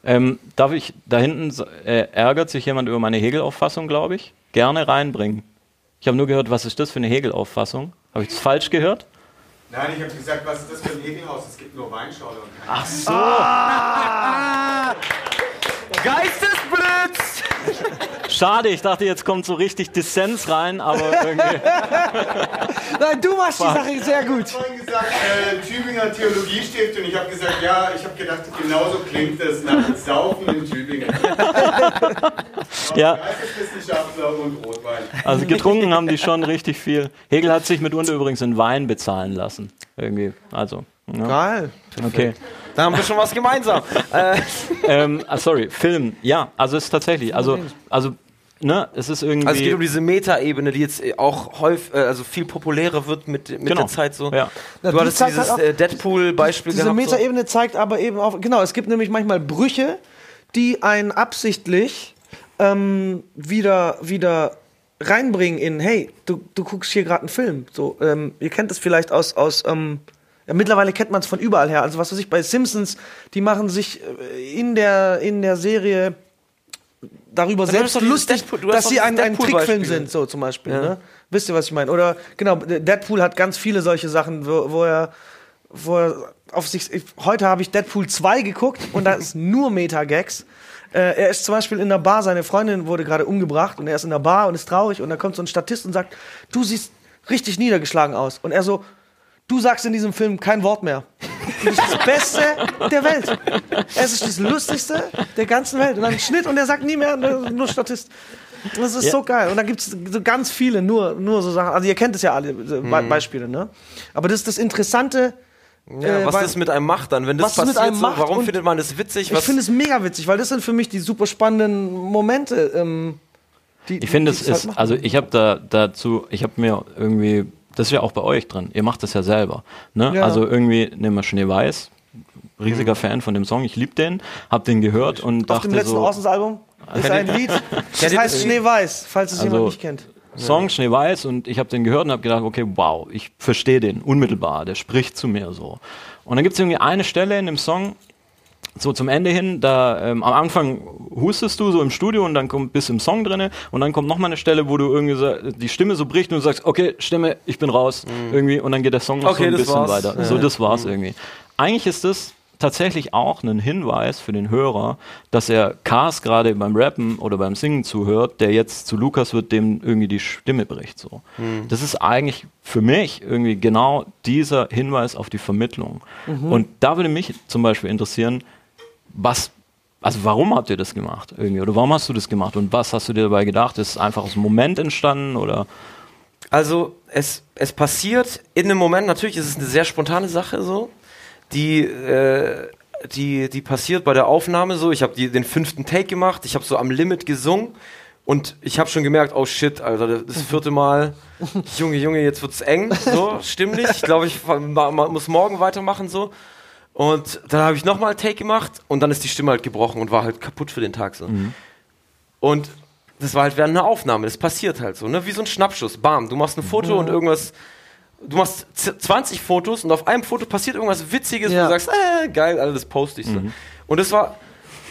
Ähm, darf ich, da hinten äh, ärgert sich jemand über meine Hegel-Auffassung, glaube ich. Gerne reinbringen. Ich habe nur gehört, was ist das für eine Hegel-Auffassung? Habe ich das falsch gehört? Nein, ich habe gesagt, was ist das für ein Hegelhaus? Es gibt nur Weinschorle und keine Ach so. Geistesblitz! (laughs) Schade, ich dachte, jetzt kommt so richtig Dissens rein, aber irgendwie. (laughs) Nein, du machst die Sache sehr gut. Ich habe vorhin gesagt, äh, Tübinger Theologiestift und ich habe gesagt, ja, ich habe gedacht, genauso klingt es nach Saufen in Tübingen. (laughs) Ja. Geisteswissenschaftler und Rotwein. Also getrunken haben die schon richtig viel. Hegel hat sich mitunter übrigens in Wein bezahlen lassen. Irgendwie. Also. Ja. Geil. Okay. Da haben wir schon was gemeinsam. äh, (laughs) Ähm, ah, sorry, Film. Ja, also es ist tatsächlich. Also, also, ne, es ist irgendwie. also es geht um diese Metaebene, die jetzt äh, auch häufig, äh, also viel populärer wird mit, mit Genau. der Zeit so. Ja. Du die hattest zeigt dieses halt auch- äh, Deadpool-Beispiel Diese gehabt. so. Metaebene zeigt aber eben auch, genau, es gibt nämlich manchmal Brüche, die einen absichtlich ähm, wieder, wieder reinbringen in, hey, du, du guckst hier gerade einen Film. So, ähm, ihr kennt es vielleicht aus, aus ähm, ja, mittlerweile kennt man es von überall her. Also was weiß ich, bei Simpsons, die machen sich äh, in der, in der Serie darüber hast selbst lustig, Deadpool- dass sie ein, ein. Trickfilm sind, so zum Beispiel. Ja. Ne? Wisst ihr, was ich meine? Oder genau, Deadpool hat ganz viele solche Sachen, wo, wo er wo er auf sich. Ich, heute habe ich Deadpool 2 geguckt und da ist nur Meta-Gags. Äh, er ist zum Beispiel in der Bar, seine Freundin wurde gerade umgebracht und er ist in der Bar und ist traurig und da kommt so ein Statist und sagt, du siehst richtig niedergeschlagen aus. Und er so, du sagst in diesem Film kein Wort mehr. Du bist das Beste der Welt. Es ist das Lustigste der ganzen Welt. Und dann Schnitt und er sagt nie mehr, nur Statist. Das ist Ja. so geil. Und da gibt es so ganz viele, nur, nur so Sachen. Also ihr kennt es ja alle, so Be Beispiele, ne? Aber das ist das Interessante. Ja, äh, was weil- das mit einem macht dann, wenn das was es mit passiert, einem so, macht warum findet man das witzig? Ich finde es mega witzig, weil das sind für mich die super spannenden Momente. Ähm, die, Ich finde, es halt ist, machen. also ich habe da dazu, ich habe mir irgendwie, das ist ja auch bei euch drin, ihr macht das ja selber. Ne? Ja. Also irgendwie nehmen wir Schneeweiß, riesiger Fan von dem Song, ich liebe den, hab den gehört und Auf dachte dem letzten so, Orsons-Album ist ein Lied, (laughs) das heißt? Schneeweiß, falls es Also, jemand nicht kennt. Song Schneeweiß und ich habe den gehört und habe gedacht, okay, wow, ich verstehe den unmittelbar, der spricht zu mir so. Und dann gibt es irgendwie eine Stelle in dem Song, so zum Ende hin, da ähm, am Anfang hustest du so im Studio und dann kommt bis im Song drinne und dann kommt noch mal eine Stelle, wo du irgendwie sa- die Stimme so bricht und du sagst, okay, Stimme, ich bin raus irgendwie und dann geht der Song noch Okay, so ein bisschen war's. weiter. Ja. So, das war's irgendwie. Eigentlich ist das tatsächlich auch ein Hinweis für den Hörer, dass er Cars gerade beim Rappen oder beim Singen zuhört, der jetzt zu Lukas wird, dem irgendwie die Stimme bricht. So. Mhm. Das ist eigentlich für mich irgendwie genau dieser Hinweis auf die Vermittlung. Mhm. Und da würde mich zum Beispiel interessieren, was, also warum habt ihr das gemacht irgendwie? Oder warum hast du das gemacht? Und was hast du dir dabei gedacht? Ist es einfach aus dem Moment entstanden oder? Also es, es passiert in einem Moment, natürlich ist es eine sehr spontane Sache so, die, äh, die, die passiert bei der Aufnahme so. Ich habe den fünften Take gemacht, ich habe so am Limit gesungen und ich habe schon gemerkt, oh shit, Alter, das vierte Mal, Junge, Junge, jetzt wird's eng, so stimmlich. Ich glaube, ich muss morgen weitermachen so. Und dann habe ich nochmal Take gemacht und dann ist die Stimme halt gebrochen und war halt kaputt für den Tag so. Und das war halt während einer Aufnahme, das passiert halt so, ne? Wie so ein Schnappschuss. Bam, du machst ein Foto und irgendwas. Du machst z- 20 Fotos und auf einem Foto passiert irgendwas Witziges, wo Ja. du sagst, äh, geil, Alter, das poste ich so. Und das war.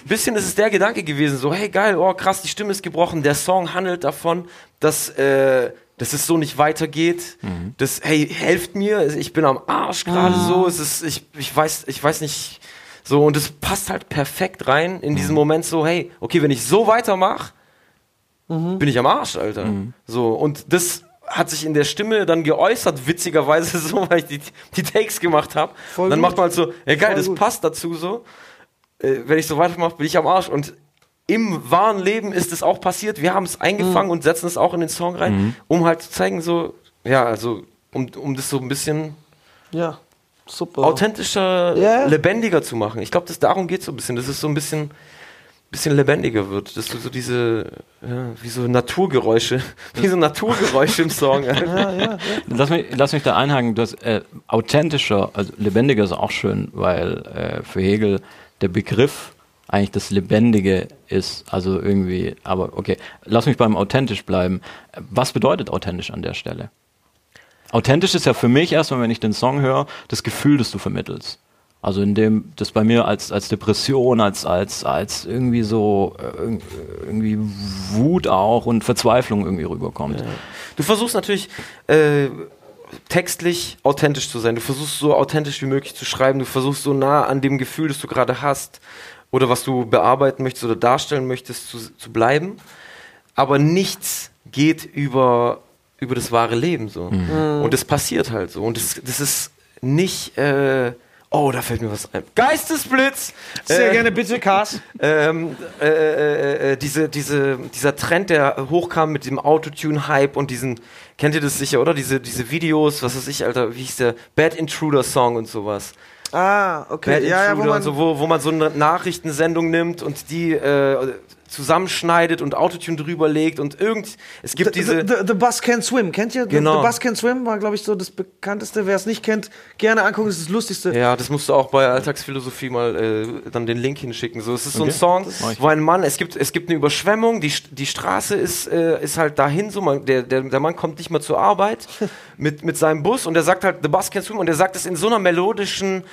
Ein bisschen ist es der Gedanke gewesen, so, hey geil, oh krass, die Stimme ist gebrochen, der Song handelt davon, dass, äh, dass es so nicht weitergeht. Das, hey, helft mir, ich bin am Arsch gerade so, es ist, ich, ich weiß, ich weiß nicht, so, und es passt halt perfekt rein in diesen Moment so, hey, okay, wenn ich so weitermache, bin ich am Arsch, Alter. So, und das hat sich in der Stimme dann geäußert, witzigerweise (laughs) so, weil ich die, die Takes gemacht habe. Dann gut. macht man halt so, ja geil, Voll das gut. passt dazu so. Äh, wenn ich so weitermache, bin ich am Arsch. Und im wahren Leben ist es auch passiert. Wir haben es eingefangen Mhm. und setzen es auch in den Song rein, um halt zu zeigen, so, ja, also, um, um das so ein bisschen Ja, super. authentischer, Ja. lebendiger zu machen. Ich glaube, das darum geht so ein bisschen, dass es so ein bisschen, bisschen lebendiger wird, dass du so diese, ja, wie so Naturgeräusche, (laughs) wie so Naturgeräusche im Song. Lass mich, lass mich da einhaken, das äh, authentischer, also lebendiger ist auch schön, weil äh, für Hegel der Begriff eigentlich das Lebendige ist. Also irgendwie, aber okay, lass mich beim authentisch bleiben. Was bedeutet authentisch an der Stelle? Authentisch ist ja für mich erstmal, wenn ich den Song höre, das Gefühl, das du vermittelst. Also in dem das bei mir als, als Depression, als, als, als irgendwie so äh, irg- irgendwie Wut auch und Verzweiflung irgendwie rüberkommt. Du versuchst natürlich äh, textlich authentisch zu sein. Du versuchst so authentisch wie möglich zu schreiben. Du versuchst so nah an dem Gefühl, das du gerade hast oder was du bearbeiten möchtest oder darstellen möchtest, zu, zu bleiben. Aber nichts geht über, über das wahre Leben so. Und das passiert halt so. Und das, das ist nicht. Äh, Oh, da fällt mir was ein. Geistesblitz! Sehr Äh, gerne bitte, Cars. ähm, äh, äh, äh, diese, diese, dieser Trend, der hochkam mit dem Autotune-Hype und diesen, kennt ihr das sicher, oder? Diese, diese Videos, was weiß ich, Alter, wie hieß der? Bad Intruder-Song und sowas. Ah, okay. Bad Ja, ja, wo man, so, wo, wo man so eine Nachrichtensendung nimmt und die äh, zusammenschneidet und Autotune drüber legt und irgend, es gibt the, diese... the, the Bus Can Swim. Kennt ihr? The- Genau. The Bus Can Swim war, glaube ich, so das bekannteste. Wer es nicht kennt, gerne angucken. Das ist das Lustigste. Ja, das musst du auch bei Alltagsphilosophie mal äh, dann den Link hinschicken. So, es ist so ein. Song, wo ein Mann, es gibt, es gibt eine Überschwemmung, die, die Straße ist, äh, ist halt dahin so, man, der, der, der Mann kommt nicht mehr zur Arbeit (laughs) mit, mit seinem Bus und er sagt halt, the bus can swim und er sagt es in so einer melodischen,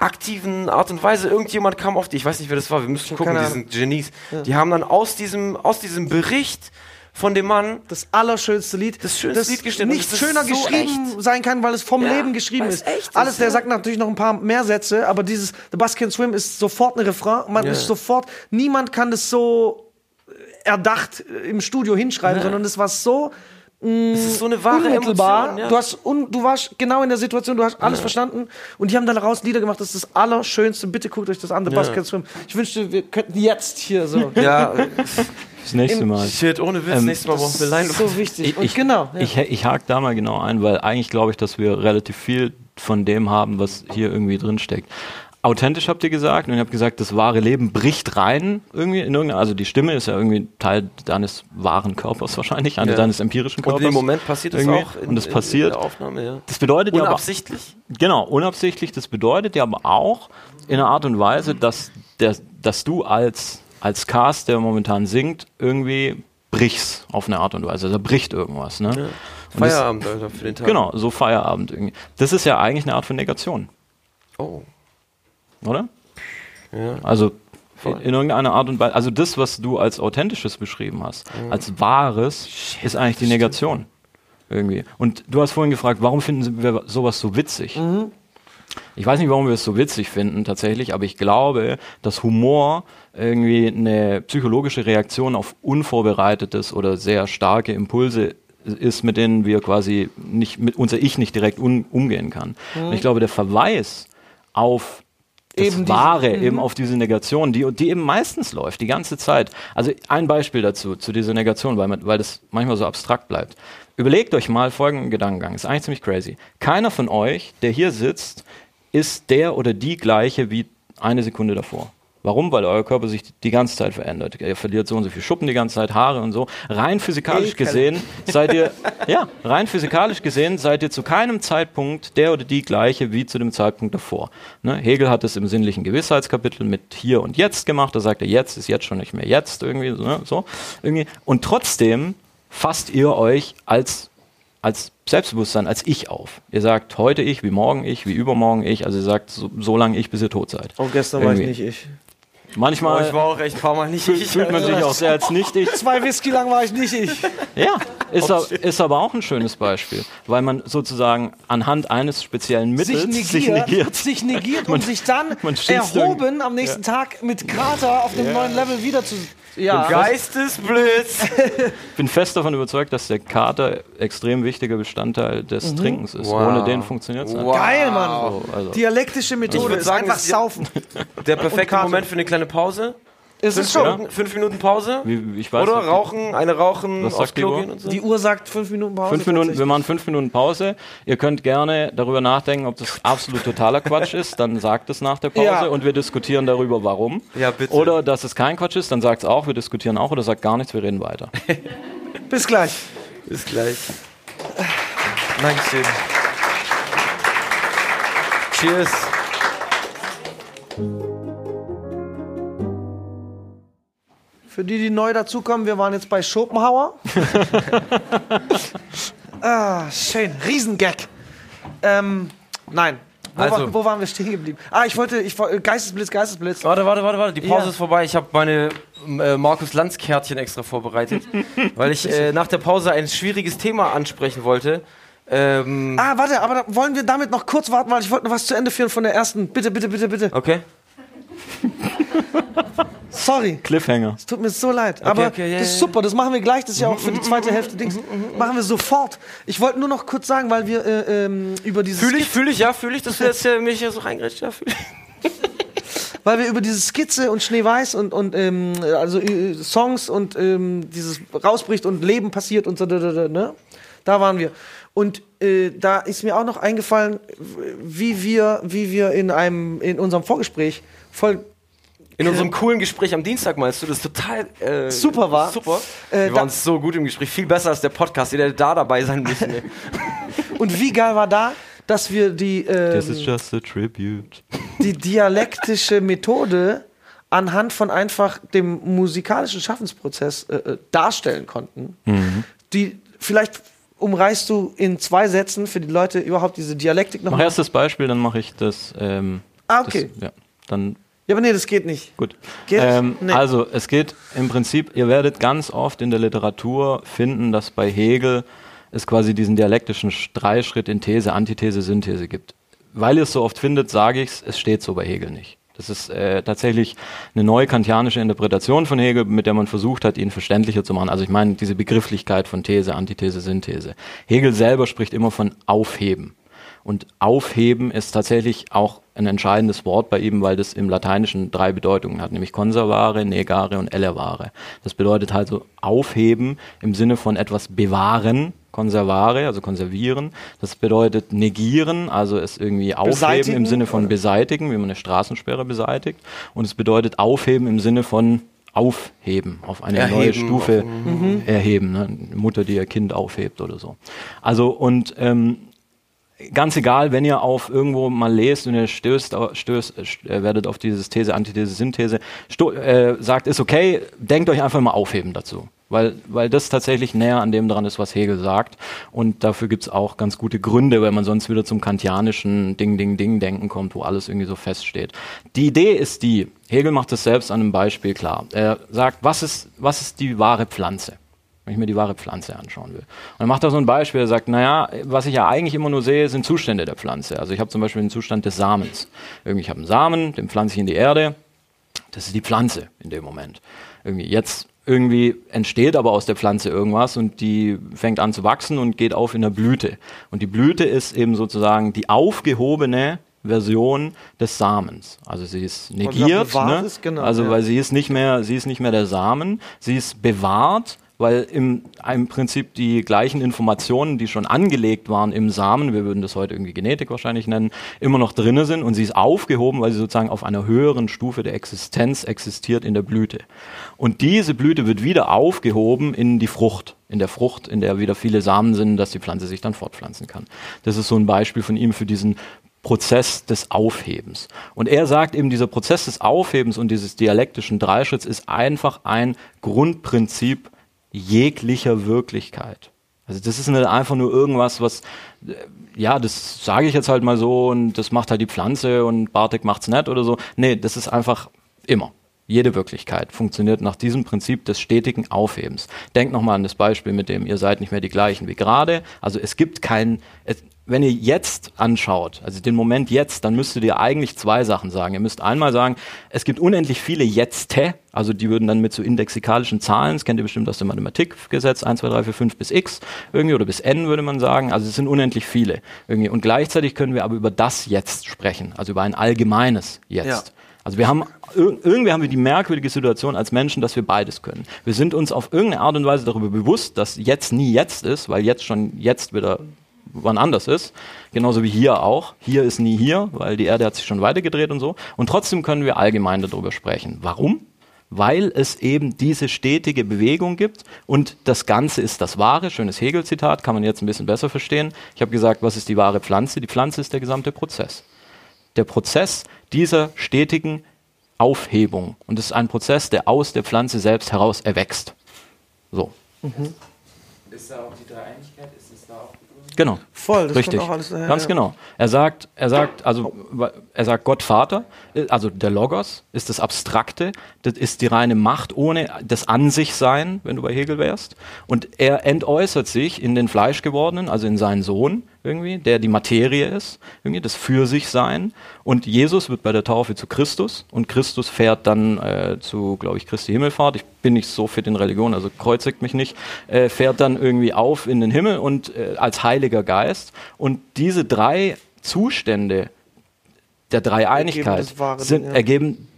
aktiven Art und Weise. Irgendjemand kam auf die, ich weiß nicht, wer das war, wir müssen gucken, die sind Genies. Die haben dann aus diesem, aus diesem Bericht von dem Mann das allerschönste Lied, das schönste Lied geschnitten. nicht das schöner ist so geschrieben echt. sein kann, weil es vom Ja, Leben geschrieben ist. echt Alles, ist, der ja. sagt natürlich noch ein paar mehr Sätze, aber dieses The Bus Can Swim ist sofort ein Refrain. Man Ja. ist sofort, niemand kann das so erdacht im Studio hinschreiben, Ja. sondern es war so Es ist so eine wahre unmittelbar. Emotion, ja. Du hast un, du warst genau in der Situation, du hast alles verstanden und die haben daraus Lieder gemacht. Das ist das Allerschönste. Bitte guckt euch das an. The Ja. Can Swim. Ich wünschte, wir könnten jetzt hier so. (laughs) Ja, Das nächste Mal. shit, ohne Witz, Ähm, nächstes Mal brauchen wir Line. so wichtig. Ich, und ich, genau. Ja. ich, ich hake da mal genau ein, weil eigentlich glaube ich, dass wir relativ viel von dem haben, was hier irgendwie drin steckt. Authentisch habt ihr gesagt und ihr habt gesagt, das wahre Leben bricht rein irgendwie in irgendeine, also die Stimme ist ja irgendwie Teil deines wahren Körpers wahrscheinlich, Ja. deines empirischen Und Körpers. in dem Moment passiert irgendwie. auch in, und das passiert. in der Aufnahme, ja. Das bedeutet ja aber, Unabsichtlich? Genau, unabsichtlich. Das bedeutet ja aber auch in einer Art und Weise, dass, der, dass du als, als Cast, der momentan singt, irgendwie brichst auf eine Art und Weise. Da bricht irgendwas. Ne? Ja. Und das- Feierabend, Alter, für den Tag. Genau, so Feierabend irgendwie. Das ist ja eigentlich eine Art von Negation, Oh. Oder? Ja. Also in, in irgendeiner Art und Weise. Also das, was du als authentisches beschrieben hast, Mhm. als wahres, ist eigentlich die Negation. Irgendwie. Und du hast vorhin gefragt, warum finden wir sowas so witzig? Mhm. Ich weiß nicht, warum wir es so witzig finden tatsächlich, aber ich glaube, dass Humor irgendwie eine psychologische Reaktion auf unvorbereitetes oder sehr starke Impulse ist, mit denen wir quasi nicht, mit unser Ich nicht direkt un, umgehen kann. Mhm. Und ich glaube, der Verweis auf das Wahre, mhm. eben auf diese Negation, die, die eben meistens läuft, die ganze Zeit. Also ein Beispiel dazu, zu dieser Negation, weil, man, weil das manchmal so abstrakt bleibt. Überlegt euch mal folgenden Gedankengang, ist eigentlich ziemlich crazy. Keiner von euch, der hier sitzt, ist der oder die gleiche wie eine Sekunde davor. Warum? Weil euer Körper sich die ganze Zeit verändert. Ihr verliert so und so viel Schuppen die ganze Zeit, Haare und so. Rein physikalisch Ekel. gesehen seid ihr, ja, rein physikalisch gesehen seid ihr zu keinem Zeitpunkt der oder die gleiche wie zu dem Zeitpunkt davor. Ne? Hegel hat es im sinnlichen Gewissheitskapitel mit hier und jetzt gemacht. Da sagt er, jetzt ist jetzt schon nicht mehr jetzt irgendwie, so, ne? so irgendwie. Und trotzdem fasst ihr euch als als Selbstbewusstsein, als Ich auf. Ihr sagt heute ich, wie morgen ich, wie übermorgen ich. Also ihr sagt so, so lange ich, bis ihr tot seid. Oh, gestern war ich Irgendwie. nicht ich. Manchmal Oh, ich war auch echt ein paar Mal nicht ich. fühlt man sich auch sehr als nicht ich. Zwei Whisky lang war ich nicht ich. Ja, ist, a- ist aber auch ein schönes Beispiel, weil man sozusagen anhand eines speziellen Mittels Sich negiert, sich negiert. sich negiert Man- und sich dann (laughs) erhoben am nächsten Tag mit Krater auf einem neuen Level wieder zu. Ja. Geistesblitz. Ich (laughs) bin fest davon überzeugt, dass der Kater extrem wichtiger Bestandteil des Trinkens ist. Wow. Ohne den funktioniert es nicht. Wow. Geil, Mann. So, also. Dialektische Ich Methode würd ist sagen, einfach saufen. Der perfekte. Moment für eine kleine Pause. Ist es Fünf schon. Minuten, fünf Minuten Pause. Wie, ich weiß Oder nicht. rauchen, eine rauchen, Was aufs Klo gehen und so. Die Uhr sagt fünf Minuten Pause. Fünf Minuten, wir machen fünf Minuten Pause. Ihr könnt gerne darüber nachdenken, ob das absolut totaler Quatsch ist. Dann sagt es nach der Pause Ja. und wir diskutieren darüber, warum. Ja, bitte. Oder dass es kein Quatsch ist, dann sagt es auch, wir diskutieren auch oder sagt gar nichts, wir reden weiter. (laughs) Bis gleich. Bis gleich. Dankeschön. Cheers. Für die, die neu dazukommen, wir waren jetzt bei Schopenhauer. (laughs) ah, schön. Riesengag. Ähm, nein. Wo, Also. war, wo waren wir stehen geblieben? Ah, ich wollte, ich Geistesblitz, Geistesblitz. Warte, warte, warte, warte. Die Pause Ja. ist vorbei. Ich habe meine äh, Markus Lanz Kärtchen extra vorbereitet, (laughs) weil ich äh, nach der Pause ein schwieriges Thema ansprechen wollte. Ähm, Ah, warte, aber wollen wir damit noch kurz warten, weil ich wollte noch was zu Ende führen von der ersten. Bitte, bitte, bitte, bitte. okay. (laughs) Sorry. Cliffhanger. Es tut mir so leid. aber okay, ja, das ist super, das machen wir gleich. Das ist ja auch für die zweite Hälfte Dings. Machen wir sofort. Ich wollte nur noch kurz sagen, weil wir äh, ähm, über dieses Fühle ich, fühle ich, ja, fühle ich, dass du jetzt äh, mich hier so reingrätscht, ja, fühle ich. weil wir über diese Skizze und Schneeweiß und, und ähm, also äh, Songs und ähm, dieses rausbricht und Leben passiert und so, da, da, da, ne? Da waren wir. Und äh, da ist mir auch noch eingefallen, wie wir, wie wir in einem, in unserem Vorgespräch voll In unserem coolen Gespräch am Dienstag meinst du, das total äh, Super war. Super. Äh, Wir waren so gut im Gespräch, viel besser als der Podcast. Ihr hättet da dabei sein müssen. (laughs) und wie geil war da, dass wir die, This is ähm, just a tribute. die dialektische Methode anhand von einfach dem musikalischen Schaffensprozess äh, äh, darstellen konnten. Mhm. Die vielleicht umreißt du in zwei Sätzen für die Leute überhaupt diese Dialektik noch Mach erst das Beispiel, dann mache ich das. Ähm, Ah, okay. Das, ja, dann Ja, aber nee, das geht nicht. Gut. Geht? Ähm, Nee. Also es geht im Prinzip, ihr werdet ganz oft in der Literatur finden, dass bei Hegel es quasi diesen dialektischen Dreischritt in These, Antithese, Synthese gibt. Weil ihr es so oft findet, sage ich es, es steht so bei Hegel nicht. Das ist äh, tatsächlich eine neue kantianische Interpretation von Hegel, mit der man versucht hat, ihn verständlicher zu machen. Also ich meine diese Begrifflichkeit von These, Antithese, Synthese. Hegel selber spricht immer von Aufheben. Und aufheben ist tatsächlich auch ein entscheidendes Wort bei ihm, weil das im Lateinischen drei Bedeutungen hat, nämlich conservare, negare und elevare. Das bedeutet halt so aufheben im Sinne von etwas bewahren, conservare, also konservieren. Das bedeutet negieren, also es irgendwie aufheben Beseitigen, im Sinne von beseitigen, wie man eine Straßensperre beseitigt. Und es bedeutet aufheben im Sinne von aufheben, auf eine neue Erheben, Stufe auf- Mhm. erheben. Ne? Eine Mutter, die ihr Kind aufhebt oder so. Also und ähm, ganz egal, wenn ihr auf irgendwo mal lest und ihr stößt, stößt äh, werdet auf dieses These, Antithese, Synthese, äh, sagt, ist okay, denkt euch einfach mal aufheben dazu. Weil, weil das tatsächlich näher an dem dran ist, was Hegel sagt. Und dafür gibt's auch ganz gute Gründe, weil man sonst wieder zum kantianischen Ding, Ding, Ding denken kommt, wo alles irgendwie so feststeht. Die Idee ist die, Hegel macht das selbst an einem Beispiel klar. Er sagt, was ist, was ist die wahre Pflanze? wenn ich mir die wahre Pflanze anschauen will. Und dann macht er so ein Beispiel, er sagt, naja, was ich ja eigentlich immer nur sehe, sind Zustände der Pflanze. Also ich habe zum Beispiel den Zustand des Samens. Irgendwie, ich habe einen Samen, den pflanze ich in die Erde, das ist die Pflanze in dem Moment. Irgendwie jetzt irgendwie entsteht aber aus der Pflanze irgendwas und die fängt an zu wachsen und geht auf in der Blüte. Und die Blüte ist eben sozusagen die aufgehobene Version des Samens. Also sie ist negiert, ne? genau, also ja. weil sie ist nicht mehr, sie ist nicht mehr der Samen, sie ist bewahrt, weil im, im Prinzip die gleichen Informationen, die schon angelegt waren im Samen, wir würden das heute irgendwie Genetik wahrscheinlich nennen, immer noch drinne sind und sie ist aufgehoben, weil sie sozusagen auf einer höheren Stufe der Existenz existiert in der Blüte. Und diese Blüte wird wieder aufgehoben in die Frucht, in der Frucht, in der wieder viele Samen sind, dass die Pflanze sich dann fortpflanzen kann. Das ist so ein Beispiel von ihm für diesen Prozess des Aufhebens. Und er sagt eben, dieser Prozess des Aufhebens und dieses dialektischen Dreischritts ist einfach ein Grundprinzip jeglicher Wirklichkeit. Also das ist nicht einfach nur irgendwas, was, äh, ja, das sage ich jetzt halt mal so und das macht halt die Pflanze und Bartek macht's nicht oder so. Nee, das ist einfach immer. Jede Wirklichkeit funktioniert nach diesem Prinzip des stetigen Aufhebens. Denkt nochmal an das Beispiel mit dem, ihr seid nicht mehr die gleichen wie gerade. Also es gibt kein, es, wenn ihr jetzt anschaut, also den Moment jetzt, dann müsstet ihr eigentlich zwei Sachen sagen. Ihr müsst einmal sagen, es gibt unendlich viele Jetzte, also die würden dann mit so indexikalischen Zahlen, das kennt ihr bestimmt aus dem Mathematikgesetz, 1, 2, 3, 4, 5 bis x irgendwie oder bis n würde man sagen, also es sind unendlich viele irgendwie. Und gleichzeitig können wir aber über das Jetzt sprechen, also über ein allgemeines Jetzt. Ja. Also wir haben ir- irgendwie haben wir die merkwürdige Situation als Menschen, dass wir beides können. Wir sind uns auf irgendeine Art und Weise darüber bewusst, dass jetzt nie jetzt ist, weil jetzt schon jetzt wieder wann anders ist. Genauso wie hier auch. Hier ist nie hier, weil die Erde hat sich schon weitergedreht und so. Und trotzdem können wir allgemein darüber sprechen. Warum? Weil es eben diese stetige Bewegung gibt und das Ganze ist das Wahre. Schönes Hegel-Zitat, kann man jetzt ein bisschen besser verstehen. Ich habe gesagt, was ist die wahre Pflanze? Die Pflanze ist der gesamte Prozess der Prozess dieser stetigen Aufhebung. Und es ist ein Prozess, der aus der Pflanze selbst heraus erwächst. So. Ist da auch die Dreieinigkeit? Ist es da auch begründet? Genau. Voll, das Richtig. kommt auch alles daher, Ganz ja. genau. Er sagt, er sagt, also er sagt Gott Vater, also der Logos ist das Abstrakte, das ist die reine Macht ohne das An sich sein, wenn du bei Hegel wärst. Und er entäußert sich in den Fleischgewordenen, also in seinen Sohn irgendwie, der die Materie ist, irgendwie das für sich sein. Und Jesus wird bei der Taufe zu Christus und Christus fährt dann äh, zu, glaube ich, Christi Himmelfahrt. Ich bin nicht so fit in Religion, also kreuzigt mich nicht, äh, fährt dann irgendwie auf in den Himmel und äh, als Heiliger Geist. Und diese drei Zustände der Dreieinigkeit Wahre, sind, ja. ergeben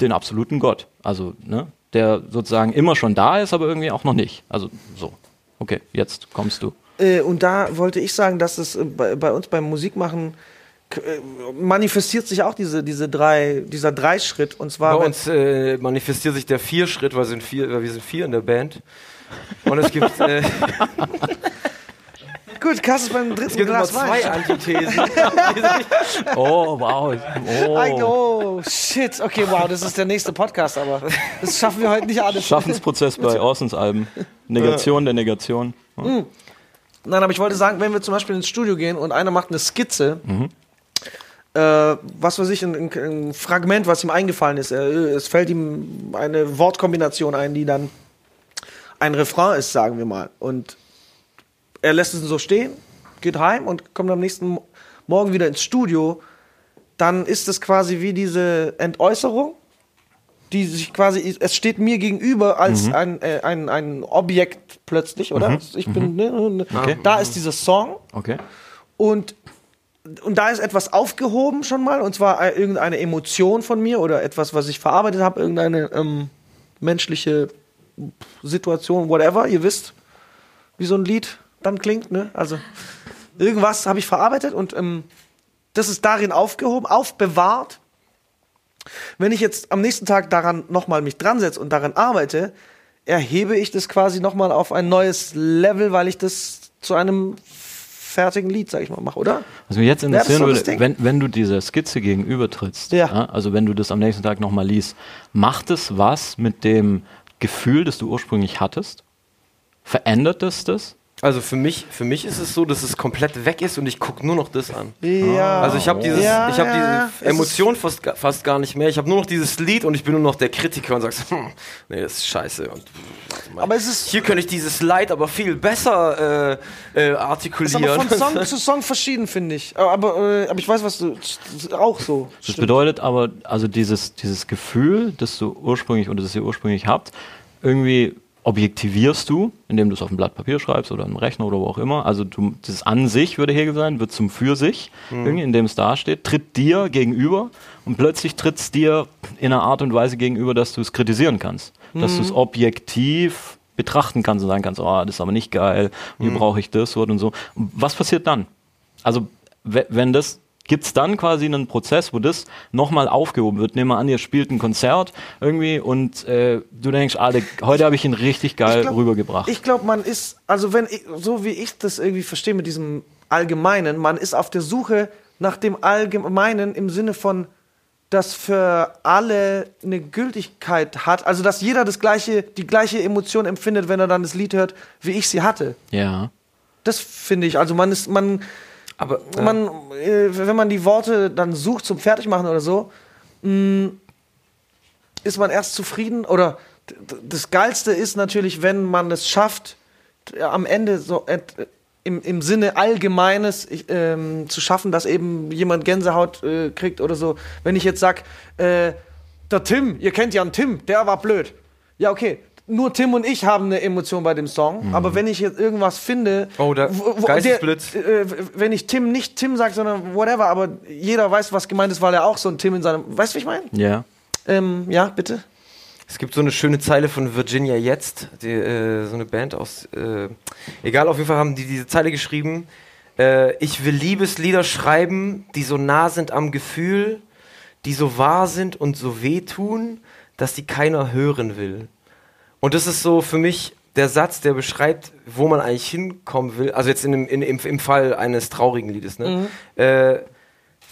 den absoluten Gott. Also, ne, der sozusagen immer schon da ist, aber irgendwie auch noch nicht. Also so. Okay, jetzt kommst du. Äh, und da wollte ich sagen, dass es äh, bei, bei uns beim Musikmachen äh, manifestiert sich auch diese, diese drei, dieser Dreischritt. Und zwar, Bei uns äh, manifestiert sich der Vierschritt, weil, sind vier, weil wir sind vier in der Band. Und es gibt, äh, (laughs) gut, Kass ist beim es dritten gibt immer Glas zwei Wein. Antithesen. (laughs) Oh, wow. Oh. Oh, shit. Okay, wow, das ist der nächste Podcast, aber das schaffen wir heute nicht alles. Schaffensprozess bei (laughs) Orsons Alben. Negation der Negation. Nein, aber ich wollte sagen, wenn wir zum Beispiel ins Studio gehen und einer macht eine Skizze, Mhm. äh, was weiß ich, ein, ein, Fragment, was ihm eingefallen ist. Es fällt ihm eine Wortkombination ein, die dann ein Refrain ist, sagen wir mal. Und er lässt es so stehen, geht heim und kommt am nächsten Mo- Morgen wieder ins Studio. Dann ist es quasi wie diese Entäußerung, die sich quasi, es steht mir gegenüber als Mhm. ein, äh, ein, ein Objekt plötzlich, oder? Mhm. Ich bin, ne, ne, Okay. da ist dieser Song Okay. und, und da ist etwas aufgehoben schon mal, und zwar äh, irgendeine Emotion von mir oder etwas, was ich verarbeitet habe, irgendeine ähm, menschliche Situation, whatever, ihr wisst, wie so ein Lied dann klingt, ne? Also irgendwas habe ich verarbeitet und ähm, das ist darin aufgehoben, aufbewahrt. Wenn ich jetzt am nächsten Tag daran nochmal mich dran setze und daran arbeite, erhebe ich das quasi nochmal auf ein neues Level, weil ich das zu einem fertigen Lied, sag ich mal, mache, oder? Was mich jetzt Ja, interessieren würde, wenn, wenn du dieser Skizze gegenübertrittst, Ja. also wenn du das am nächsten Tag nochmal liest, macht es was mit dem Gefühl, das du ursprünglich hattest? Verändert es das? Also für mich, für mich ist es so, dass es komplett weg ist und ich gucke nur noch das an. Ja. Also ich habe dieses, Ja, ich habe ja. diese Emotion fast, fast gar nicht mehr. Ich habe nur noch dieses Lied und ich bin nur noch der Kritiker und sagst, (laughs) hm, nee, das ist scheiße. Und. Aber es ist, hier könnte ich dieses Leid aber viel besser äh, äh, ist artikulieren. aber von Song (laughs) zu Song verschieden, finde ich. Aber, aber, äh, aber ich weiß, was du das ist auch so. Das Stimmt. bedeutet aber, also dieses, dieses Gefühl, das du ursprünglich oder das ihr ursprünglich habt, irgendwie objektivierst du, indem du es auf ein Blatt Papier schreibst oder einem Rechner oder wo auch immer. Also du, das an sich würde Hegel sein, wird zum für sich, Mhm. indem es dasteht, tritt dir gegenüber und plötzlich tritt es dir in einer Art und Weise gegenüber, dass du es kritisieren kannst. Dass Mhm. du es objektiv betrachten kannst und sagen kannst, oh, das ist aber nicht geil, wie Mhm. brauche ich das und so. Was passiert dann? Also, we- wenn das, gibt es dann quasi einen Prozess, wo das nochmal aufgehoben wird? Nehmen wir an, ihr spielt ein Konzert irgendwie und äh, du denkst, ah, der, heute habe ich ihn richtig geil Ich glaub- rübergebracht. Ich glaube, man ist, also wenn ich, so wie ich das irgendwie verstehe mit diesem Allgemeinen, man ist auf der Suche nach dem Allgemeinen im Sinne von, das für alle eine Gültigkeit hat, also dass jeder das gleiche, die gleiche Emotion empfindet, wenn er dann das Lied hört, wie ich sie hatte. ja. Das finde ich, also man ist, man, aber ja. man, äh, wenn man die Worte dann sucht zum Fertigmachen oder so, mh, ist man erst zufrieden oder das Geilste ist natürlich, wenn man es schafft, am Ende so et, im, im Sinne Allgemeines ähm, zu schaffen, dass eben jemand Gänsehaut äh, kriegt oder so. Wenn ich jetzt sag, äh, der Tim, ihr kennt ja einen Tim, der war blöd. Ja, okay. Nur Tim und ich haben eine Emotion bei dem Song, aber wenn ich jetzt irgendwas finde, Oh, da- wo- wo- Geistesblitz. der, äh, wenn ich Tim nicht Tim sage, sondern whatever, aber jeder weiß, was gemeint ist, weil er auch so ein Tim in seinem. Weißt du, wie ich meine? Ja. Ähm, ja, bitte. Es gibt so eine schöne Zeile von Virginia Jetzt, die, äh, so eine Band aus. Äh, egal, auf jeden Fall haben die diese Zeile geschrieben. Äh, ich will Liebeslieder schreiben, die so nah sind am Gefühl, die so wahr sind und so wehtun, dass die keiner hören will. Und das ist so für mich der Satz, der beschreibt, wo man eigentlich hinkommen will. Also jetzt in dem, in, im, im Fall eines traurigen Liedes. Ne? Äh,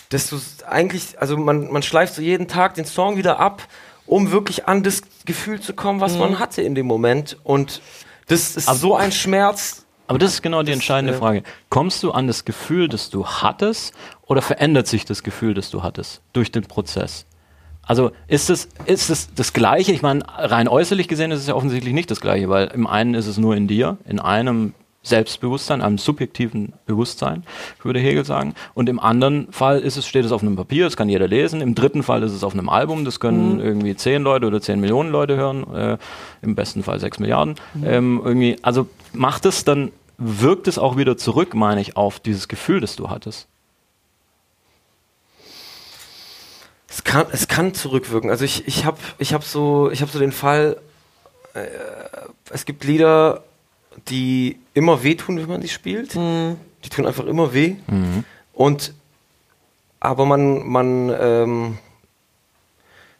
dass du eigentlich, also man, man schleift so jeden Tag den Song wieder ab, um wirklich an das Gefühl zu kommen, was man hatte in dem Moment. Und das ist so ein Schmerz. Aber das ist genau die entscheidende äh, Frage. Kommst du an das Gefühl, das du hattest, oder verändert sich das Gefühl, das du hattest durch den Prozess? Also ist es, ist es das Gleiche? Ich meine, rein äußerlich gesehen ist es ja offensichtlich nicht das Gleiche, weil im einen ist es nur in dir, in einem Selbstbewusstsein, einem subjektiven Bewusstsein, würde Hegel sagen. Und im anderen Fall ist es, steht es auf einem Papier, das kann jeder lesen. Im dritten Fall ist es auf einem Album, das können irgendwie zehn Leute oder zehn Millionen Leute hören, äh, im besten Fall sechs Milliarden. Ähm, irgendwie, also macht es dann, wirkt es auch wieder zurück, meine ich, auf dieses Gefühl, das du hattest. Es kann, es kann zurückwirken. Also ich, ich habe ich hab so, ich hab so den Fall, äh, es gibt Lieder, die immer wehtun, wenn man sie spielt. Die tun einfach immer weh. Und aber man, man, ähm,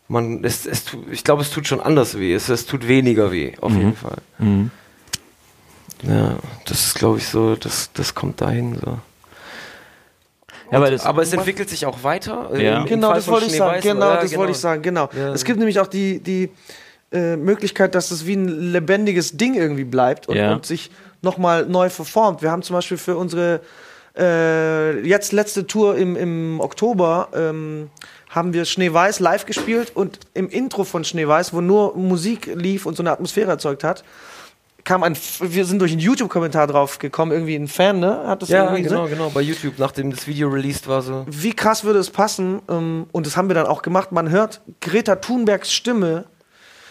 man, es, es, ich glaube, es tut schon anders weh. Es, es tut weniger weh, auf jeden Fall. Ja, das ist, glaube ich, so, das, das kommt dahin so. Ja, weil das, Aber es entwickelt sich auch weiter. äh, Ja. im- im Genau, Fall das wollte ich sagen. Genau, das wollte ich sagen. Genau. Ja. Es gibt nämlich auch die, die äh, Möglichkeit, dass es wie ein lebendiges Ding irgendwie bleibt und, Ja. und sich nochmal neu verformt. Wir haben zum Beispiel für unsere äh, jetzt letzte Tour im, im Oktober ähm, haben wir Schneeweiß live gespielt und im Intro von Schneeweiß, wo nur Musik lief und so eine Atmosphäre erzeugt hat, kam ein, wir sind durch einen YouTube-Kommentar drauf gekommen, irgendwie ein Fan, ne? Hat das Ja, irgendwie genau, gesagt? genau. Bei YouTube, nachdem das Video released war, so. Wie krass würde es passen, ähm, und das haben wir dann auch gemacht, man hört Greta Thunbergs Stimme,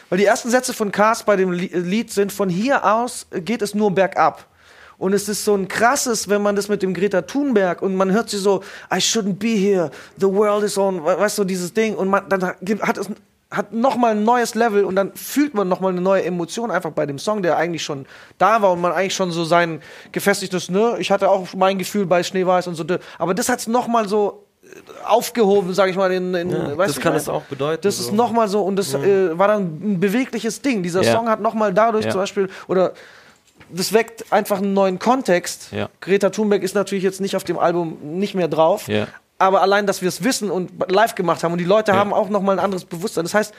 weil die ersten Sätze von Cars bei dem Li- Lied sind, von hier aus geht es nur bergab. Und es ist so ein krasses, wenn man das mit dem Greta Thunberg und man hört sie so, I shouldn't be here, the world is on, we- weißt du, dieses Ding. Und man, dann hat es hat nochmal ein neues Level und dann fühlt man nochmal eine neue Emotion einfach bei dem Song, der eigentlich schon da war und man eigentlich schon so sein gefestigtes, ne, ich hatte auch mein Gefühl bei Schneeweiß und so, aber das hat es nochmal so äh, aufgehoben, sag ich mal, in, in Ja, weißt das kann ich es auch bedeuten. Das ist so. nochmal so und das äh, war dann ein bewegliches Ding. Dieser Ja. Song hat nochmal dadurch Ja. zum Beispiel, oder das weckt einfach einen neuen Kontext. Ja. Greta Thunberg ist natürlich jetzt nicht auf dem Album nicht mehr drauf, Ja. Aber allein, dass wir es wissen und live gemacht haben und die Leute Ja. haben auch nochmal ein anderes Bewusstsein. Das heißt,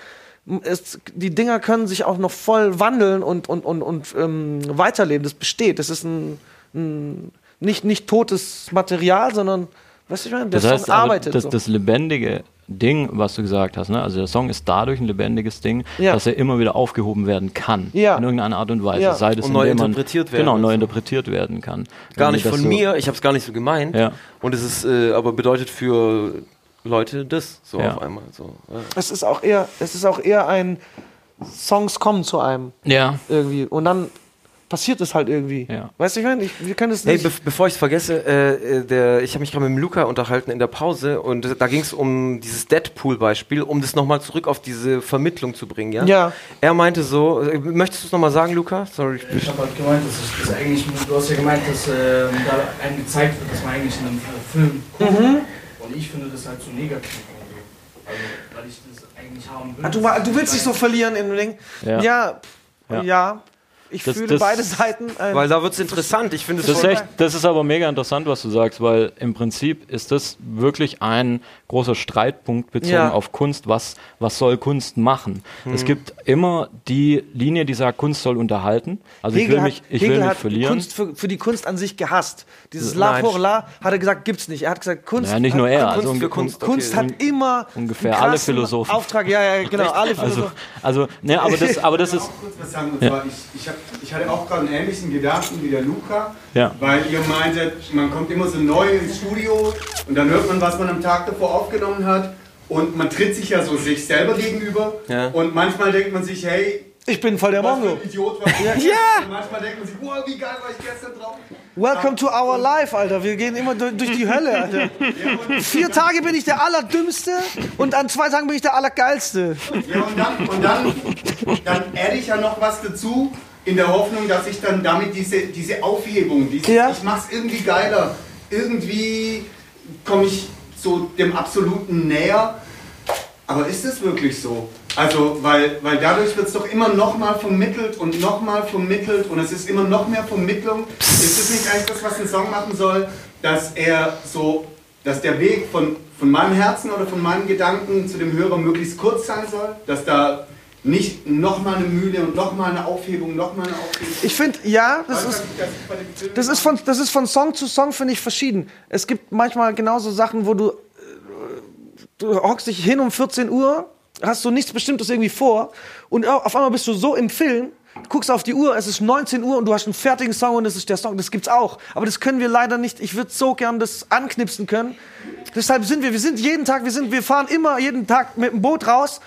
es, die Dinger können sich auch noch voll wandeln und, und, und, und ähm, weiterleben. Das besteht. Das ist ein, ein nicht, nicht totes Material, sondern, weißt du, ich meine, der Das heißt, Song arbeitet. das, so. das lebendige Ding, was du gesagt hast, ne? also der Song ist dadurch ein lebendiges Ding, Ja. dass er immer wieder aufgehoben werden kann. Ja. In irgendeiner Art und Weise. Ja. Sei das, Und neu interpretiert werden Genau, neu so. interpretiert werden kann. Gar nicht von so- mir, ich habe es gar nicht so gemeint. Ja. Und es ist, äh, aber bedeutet für Leute das so Ja. auf einmal. So. Es ist auch eher, es ist auch eher ein Songs kommen zu einem Ja. irgendwie und dann passiert es halt irgendwie. Ja. Weißt du, ich meine, ich, wir können es Hey, nicht. be bevor ich es vergesse, äh, äh, der, ich habe mich gerade mit dem Luca unterhalten in der Pause und äh, da ging es um dieses Deadpool-Beispiel, um das nochmal zurück auf diese Vermittlung zu bringen, ja? Ja. Er meinte so, äh, möchtest du es nochmal sagen, Luca? Sorry. Ich habe halt gemeint, dass ich das eigentlich, du hast ja gemeint, dass ähm, da einem gezeigt wird, dass man eigentlich in einem äh, Film guckt. Mhm. Und ich finde das halt so negativ. irgendwie. Also, weil ich das eigentlich haben will. Ah, du, du willst dich so verlieren in dem Ding. Ja. Ja, Ja. ja. Ich Das- fühle das- beide Seiten. ähm, Weil da wird es interessant. Ich finde es Das ist, voll- echt, das ist aber mega interessant, was du sagst, weil im Prinzip ist das wirklich ein großer Streitpunkt bezogen Ja. auf Kunst. Was, was soll Kunst machen? Es gibt immer die Linie, die sagt, Kunst soll unterhalten. Also ich Hegel will mich, ich Hegel will mich hat verlieren. Kunst für, für die Kunst an sich gehasst. Dieses La Nein. pour La hat er gesagt, gibt's nicht. Er hat gesagt, Kunst. Ja, nicht nur hat, er, Kunst, also für Kunst, Kunst okay. hat immer Ungefähr einen alle Philosophen. Auftrag, ja, ja, genau, alle Also, Philosophen. also, ne, aber das, aber das Ich ist, auch kurz was sagen. Und Ja. zwar, ich, ich, hab, ich hatte auch gerade einen ähnlichen Gedanken wie der Luca, Ja. weil ihr meintet, man kommt immer so neu ins Studio und dann hört man, was man am Tag davor aufgenommen hat und man tritt sich ja so sich selber gegenüber Ja. und manchmal denkt man sich, hey, Ich bin voll der was für Mongo. ein Idiot war (laughs) ich Ja. Ja. Und manchmal denkt man sich, wow, wie geil war ich gestern drauf. Welcome to our life, Alter. Wir gehen immer durch, durch die Hölle, Alter. (laughs) Vier Tage bin ich der Allerdümmste und an zwei Tagen bin ich der Allergeilste. Ja, und dann, und dann, dann adde ich ja noch was dazu, in der Hoffnung, dass ich dann damit diese, diese Aufhebung, diese, Ja. ich mach's irgendwie geiler, irgendwie komme ich so dem Absoluten näher. Aber ist es wirklich so? Also, weil, weil dadurch wird es doch immer nochmal vermittelt und nochmal vermittelt und es ist immer noch mehr Vermittlung. Ist es nicht eigentlich das, was ein Song machen soll, dass er so, dass der Weg von, von meinem Herzen oder von meinen Gedanken zu dem Hörer möglichst kurz sein soll? Dass da nicht nochmal eine Mühle und nochmal eine Aufhebung, nochmal eine Aufhebung. Ich finde, ja, das ist, du, das ist, von, das ist von Song zu Song, finde ich, verschieden. Es gibt manchmal genauso Sachen, wo du, äh, du hockst dich hin um 14 Uhr, hast so nichts Bestimmtes irgendwie vor und au- auf einmal bist du so im Film, guckst auf die Uhr, es ist 19 Uhr und du hast einen fertigen Song und es ist der Song. Das gibt's auch. Aber das können wir leider nicht. Ich würde so gern das anknipsen können. Deshalb sind wir, wir sind jeden Tag, wir sind, wir fahren immer jeden Tag mit dem Boot raus,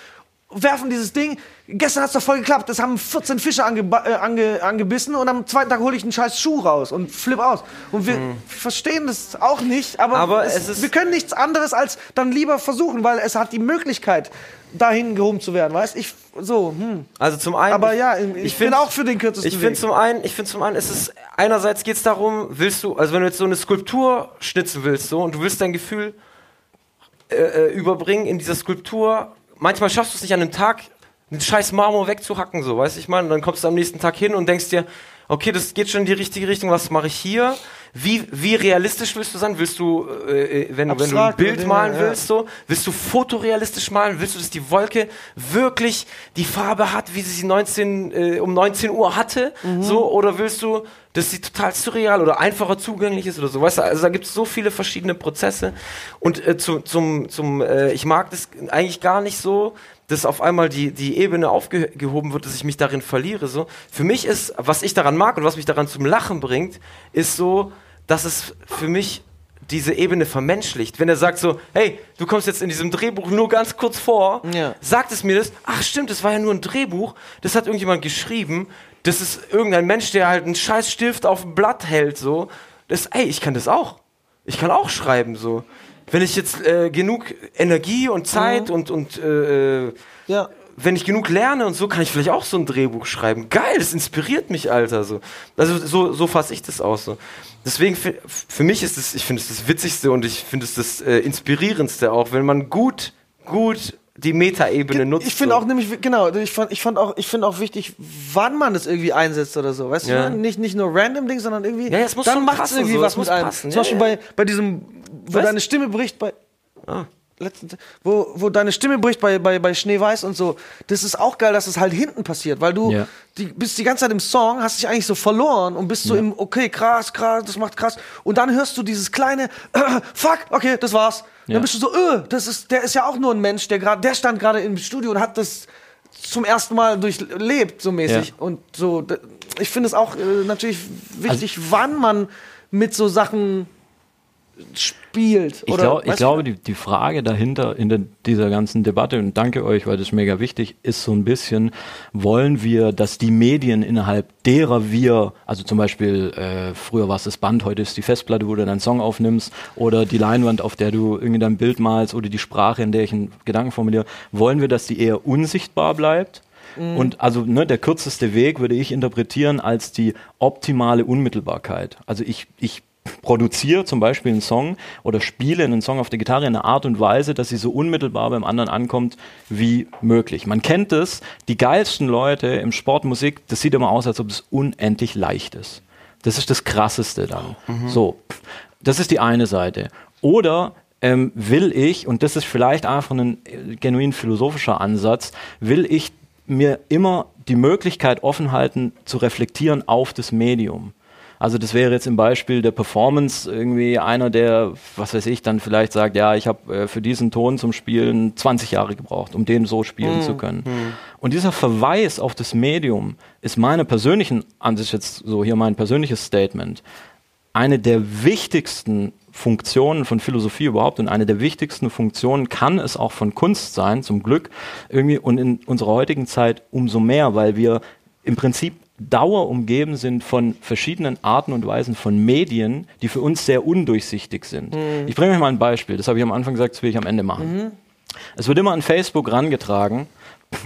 werfen dieses Ding. Gestern hat's doch voll geklappt. Das haben 14 Fische angeba- äh, ange, angebissen und am zweiten Tag hole ich einen scheiß Schuh raus und flip aus. Und wir verstehen das auch nicht, aber, Aber es, es wir können nichts anderes als dann lieber versuchen, weil es hat die Möglichkeit, dahin gehoben zu werden, weißt? Ich so, hm. Also zum einen. Aber ja, ich, bin find- auch für den kürzesten Ich finde zum einen, ich finde zum einen, ist es einerseits geht es darum, willst du, also wenn du jetzt so eine Skulptur schnitzen willst, so und du willst dein Gefühl äh, äh, überbringen in dieser Skulptur, manchmal schaffst du es nicht an einem Tag, einen scheiß Marmor wegzuhacken, so, weißt du, ich meine, dann kommst du am nächsten Tag hin und denkst dir, okay, das geht schon in die richtige Richtung, was mache ich hier? Wie, wie realistisch willst du sein? Willst du, äh, wenn, du- wenn du ein Abstrakt Bild malen Dinge, ja. willst, so, willst du fotorealistisch malen? Willst du, dass die Wolke wirklich die Farbe hat, wie sie sie 19, äh, um 19 Uhr hatte? Mhm. So, oder willst du, dass sie total surreal oder einfacher zugänglich ist oder so? Weißt du, also da gibt es so viele verschiedene Prozesse. Und äh, zu, zum, zum, äh, ich mag das eigentlich gar nicht so, dass auf einmal die, die Ebene aufgehoben wird, dass ich mich darin verliere. So. Für mich ist, was ich daran mag und was mich daran zum Lachen bringt, ist so, dass es für mich diese Ebene vermenschlicht. Wenn er sagt so, hey, du kommst jetzt in diesem Drehbuch nur ganz kurz vor, Ja. sagt es mir das, ach stimmt, das war ja nur ein Drehbuch, das hat irgendjemand geschrieben, das ist irgendein Mensch, der halt einen scheiß Stift auf ein Blatt hält, so. Das, ey, ich kann das auch. Ich kann auch schreiben, so. Wenn ich jetzt äh, genug Energie und Zeit und, und äh, äh, Ja. Wenn ich genug lerne und so, kann ich vielleicht auch so ein Drehbuch schreiben. Geil, das inspiriert mich, Alter. So. Also so, so fasse ich das aus. So. Deswegen für, für mich ist es, ich finde es das Witzigste und ich finde es das äh, Inspirierendste auch, wenn man gut, gut die Metaebene nutzt. Ich finde so. auch nämlich, genau, ich fand, ich fand auch, ich finde auch wichtig, wann man es irgendwie einsetzt oder so. Weißt Ja. du, nicht, nicht nur random Ding, sondern irgendwie, Ja, es muss dann macht es irgendwie so, was mit einem. passen, Zum ja, Beispiel ja. bei, bei diesem, wo Was? deine Stimme bricht bei, Ah. Letzten, wo, wo deine Stimme bricht bei, bei, bei Schneeweiß und so. Das ist auch geil, dass es halt hinten passiert, weil du Ja. die, bist die ganze Zeit im Song, hast dich eigentlich so verloren und bist so im, okay, krass, krass, das macht krass. Und dann hörst du dieses kleine, (clears throat) fuck, okay, das war's. Ja. Dann bist du so, öh, das ist, der ist ja auch nur ein Mensch, der gerade, der stand gerade im Studio und hat das zum ersten Mal durchlebt, so mäßig. Ja. Und so, ich finde es auch äh, natürlich wichtig, wann man mit so Sachen spielt. Ich, oder, glaub, ich weißt du? glaube, die, die Frage dahinter in der, dieser ganzen Debatte, und danke euch, weil das ist mega wichtig, ist so ein bisschen, wollen wir, dass die Medien innerhalb derer wir, also zum Beispiel, äh, früher war es das Band, heute ist die Festplatte, wo du deinen Song aufnimmst, oder die Leinwand, auf der du irgendwie dein Bild malst, oder die Sprache, in der ich einen Gedanken formuliere, wollen wir, dass die eher unsichtbar bleibt? Mhm. Und also ne, der kürzeste Weg würde ich interpretieren als die optimale Unmittelbarkeit. Also ich, ich produziere zum Beispiel einen Song oder spiele einen Song auf der Gitarre in einer Art und Weise, dass sie so unmittelbar beim anderen ankommt wie möglich. Man kennt es, die geilsten Leute im Sport, Musik, das sieht immer aus, als ob es unendlich leicht ist. Das ist das Krasseste dann. So, das ist die eine Seite. Oder ähm, will ich, und das ist vielleicht einfach ein äh, genuin philosophischer Ansatz, will ich mir immer die Möglichkeit offen halten, zu reflektieren auf das Medium. Also das wäre jetzt im Beispiel der Performance irgendwie einer, der, was weiß ich, dann vielleicht sagt, ja, ich habe äh, für diesen Ton zum Spielen 20 Jahre gebraucht, um den so spielen zu können. Und dieser Verweis auf das Medium ist meiner persönlichen Ansicht jetzt so hier mein persönliches Statement, eine der wichtigsten Funktionen von Philosophie überhaupt und eine der wichtigsten Funktionen kann es auch von Kunst sein, zum Glück irgendwie und in unserer heutigen Zeit umso mehr, weil wir im Prinzip Dauer umgeben sind von verschiedenen Arten und Weisen von Medien, die für uns sehr undurchsichtig sind. Mhm. Ich bringe euch mal ein Beispiel, das habe ich am Anfang gesagt, das will ich am Ende machen. Es wird immer an Facebook rangetragen,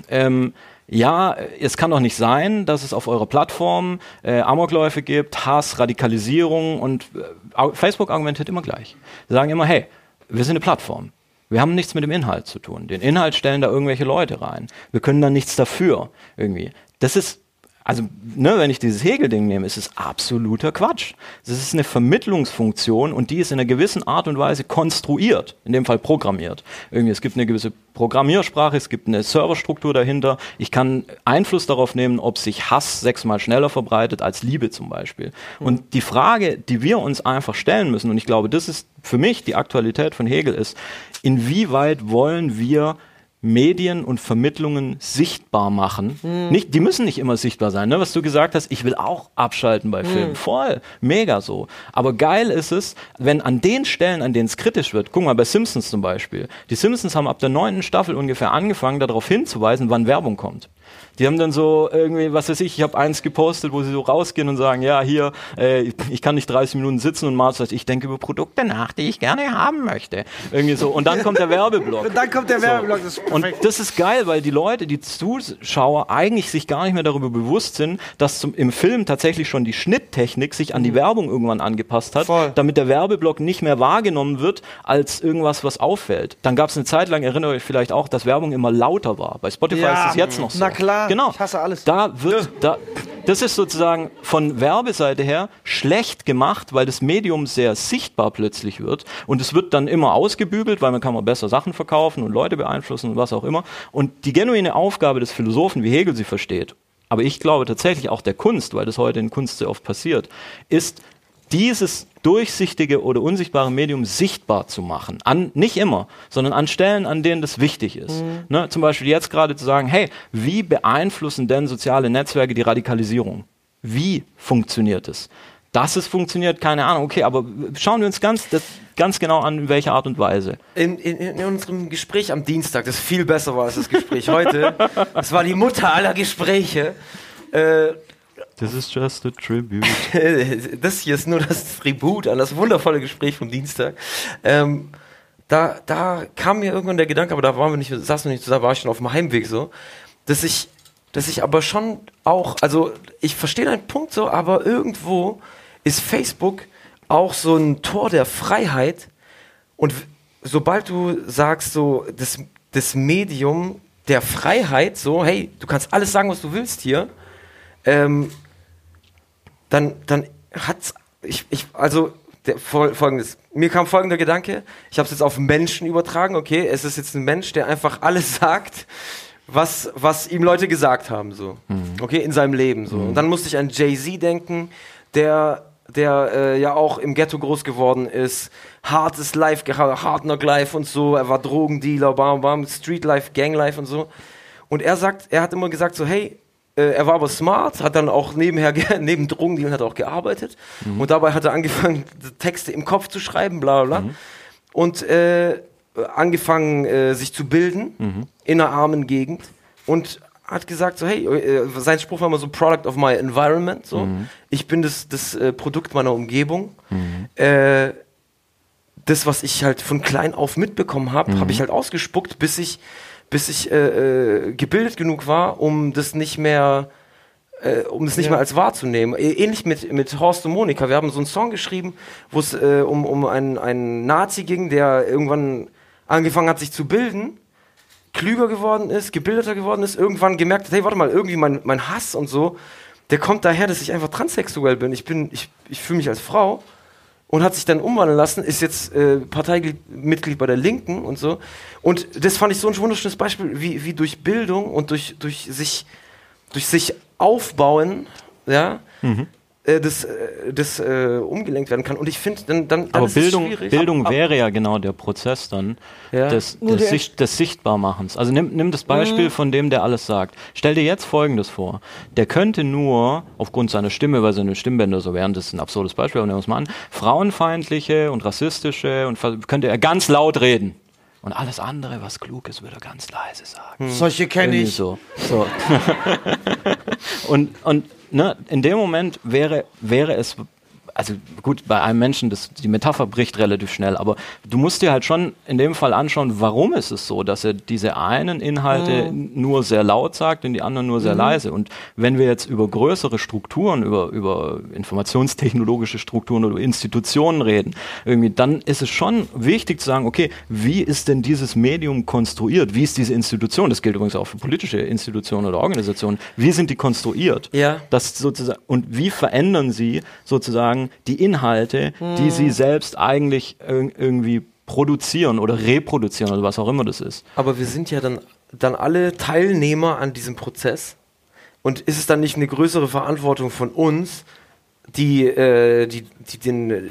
ähm, ja, es kann doch nicht sein, dass es auf eurer Plattform äh, Amokläufe gibt, Hass, Radikalisierung und äh, Facebook argumentiert immer gleich. Sie sagen immer, hey, wir sind eine Plattform. Wir haben nichts mit dem Inhalt zu tun. Den Inhalt stellen da irgendwelche Leute rein. Wir können da nichts dafür irgendwie. Das ist also, ne, wenn ich dieses Hegel-Ding nehme, ist es absoluter Quatsch. Das ist eine Vermittlungsfunktion und die ist in einer gewissen Art und Weise konstruiert, in dem Fall programmiert. Irgendwie, es gibt eine gewisse Programmiersprache, es gibt eine Serverstruktur dahinter. Ich kann Einfluss darauf nehmen, ob sich Hass sechsmal schneller verbreitet als Liebe zum Beispiel. Und die Frage, die wir uns einfach stellen müssen, und ich glaube, das ist für mich die Aktualität von Hegel, ist, inwieweit wollen wir Medien und Vermittlungen sichtbar machen. Hm. Nicht, die müssen nicht immer sichtbar sein, ne? was du gesagt hast, ich will auch abschalten bei Filmen. Hm. Voll, mega so. Aber geil ist es, wenn an den Stellen, an denen es kritisch wird, guck mal, bei Simpsons zum Beispiel. Die Simpsons haben ab der neunten Staffel ungefähr angefangen, darauf hinzuweisen, wann Werbung kommt. Die haben dann so irgendwie, was weiß ich, ich habe eins gepostet, wo sie so rausgehen und sagen, ja, hier, äh, ich- ich kann nicht 30 Minuten sitzen und mal sagt, ich denke über Produkte nach, die ich gerne haben möchte. Irgendwie so. Und dann kommt der Werbeblock. (laughs) Und dann kommt der Werbeblock, das ist Und das ist geil, weil die Leute, die Zuschauer eigentlich sich gar nicht mehr darüber bewusst sind, dass zum, im Film tatsächlich schon die Schnitttechnik sich an die Werbung irgendwann angepasst hat, Mhm. Voll. damit der Werbeblock nicht mehr wahrgenommen wird als irgendwas, was auffällt. Dann gab es eine Zeit lang, erinnert euch vielleicht auch, dass Werbung immer lauter war. Bei Spotify Ja, ist es jetzt noch so. na klar, genau. ich hasse alles. Da wird, da, das ist sozusagen von Werbeseite her schlecht gemacht, weil das Medium sehr sichtbar plötzlich wird und es wird dann immer ausgebügelt, weil man kann man besser Sachen verkaufen und Leute beeinflussen und was auch immer. Und die genuine Aufgabe des Philosophen, wie Hegel sie versteht, aber ich glaube tatsächlich auch der Kunst, weil das heute in Kunst sehr oft passiert, ist dieses durchsichtige oder unsichtbare Medium sichtbar zu machen. An, nicht immer, sondern an Stellen, an denen das wichtig ist. Mhm. Ne, zum Beispiel jetzt gerade zu sagen, hey, wie beeinflussen denn soziale Netzwerke die Radikalisierung? Wie funktioniert es? Dass es funktioniert, keine Ahnung. Okay, aber schauen wir uns ganz, das, ganz genau an, in welcher Art und Weise. In, in, in unserem Gespräch am Dienstag, das viel besser war als das Gespräch heute, (laughs) das war die Mutter aller Gespräche. Äh, This is just a tribute. (laughs) das hier ist nur das Tribut an das wundervolle Gespräch vom Dienstag. Ähm, da, da kam mir irgendwann der Gedanke, aber da waren wir nicht, saßen wir nicht zusammen, war ich schon auf dem Heimweg so, dass ich, dass ich aber schon auch, also ich verstehe deinen Punkt so, aber irgendwo ist Facebook auch so ein Tor der Freiheit und sobald du sagst so, das, das Medium der Freiheit, so, hey, du kannst alles sagen, was du willst hier, ähm, dann, dann hat's, ich, ich, also, der, fol- folgendes, mir kam folgender Gedanke, ich habe es jetzt auf Menschen übertragen, okay, es ist jetzt ein Mensch, der einfach alles (laughs) sagt, was, was ihm Leute gesagt haben, so, okay, in seinem Leben, so. Und dann musste ich an Jay-Z denken, der, der äh, ja auch im Ghetto groß geworden ist, hartes Life, Hard Knock Life und so, er war Drogendealer, bam, bam, Street Life, Gang Life und so. Und er sagt, er hat immer gesagt so, hey, er war aber smart, hat dann auch nebenher, (laughs) neben Drogendealen hat er auch gearbeitet. Und dabei hat er angefangen, Texte im Kopf zu schreiben, bla bla bla. Und äh, angefangen, äh, sich zu bilden in einer armen Gegend. Und hat gesagt so, hey, äh, sein Spruch war immer so, Product of my environment, so. Mhm. Ich bin das, das äh, Produkt meiner Umgebung. Äh, das, was ich halt von klein auf mitbekommen habe, Mhm. habe ich halt ausgespuckt, bis ich, bis ich äh, äh, gebildet genug war, um das nicht mehr, äh, um das nicht Ja. mehr als wahrzunehmen. Ä- Ähnlich mit, mit Horst und Monika. Wir haben so einen Song geschrieben, wo es äh, um, um einen, einen Nazi ging, der irgendwann angefangen hat, sich zu bilden, klüger geworden ist, gebildeter geworden ist, irgendwann gemerkt hat, hey, warte mal, irgendwie mein, mein Hass und so, der kommt daher, dass ich einfach transsexuell bin. Ich bin, ich, ich fühle mich als Frau und hat sich dann umwandeln lassen, ist jetzt äh, Parteimitglied bei der Linken und so. Und das fand ich so ein wunderschönes Beispiel, wie, wie durch Bildung und durch, durch sich durch sich aufbauen, ja, Mhm. Äh, das, äh, das äh, umgelenkt werden kann. Und ich finde, dann, dann, dann Aber ist es Bildung, schwierig. Bildung Ab- ab- wäre ja genau der Prozess dann Ja. des, des, Sicht, des Sichtbarmachens. Also nimm, nimm das Beispiel Mhm. von dem, der alles sagt. Stell dir jetzt Folgendes vor. Der könnte nur, aufgrund seiner Stimme, weil seine Stimmbänder so wären, das ist ein absurdes Beispiel, aber nehmen wir es mal an, frauenfeindliche und rassistische und könnte er ganz laut reden. Und alles andere, was klug ist, würde er ganz leise sagen. Hm. Solche kenn Irgendwie ich. So. so. (laughs) und und ne, in dem Moment wäre, wäre es, also gut, bei einem Menschen, das, die Metapher bricht relativ schnell, aber du musst dir halt schon in dem Fall anschauen, warum ist es so, dass er diese einen Inhalte nur sehr laut sagt und die anderen nur sehr Mhm. leise. Und wenn wir jetzt über größere Strukturen, über, über informationstechnologische Strukturen oder Institutionen reden, irgendwie, dann ist es schon wichtig zu sagen, okay, wie ist denn dieses Medium konstruiert? Wie ist diese Institution? Das gilt übrigens auch für politische Institutionen oder Organisationen. Wie sind die konstruiert? Ja. Das sozusagen, und wie verändern sie sozusagen die Inhalte, die sie selbst eigentlich ir irgendwie produzieren oder reproduzieren oder was auch immer das ist? Aber wir sind ja dann, dann alle Teilnehmer an diesem Prozess. Und ist es dann nicht eine größere Verantwortung von uns, die, äh, die, die den äh,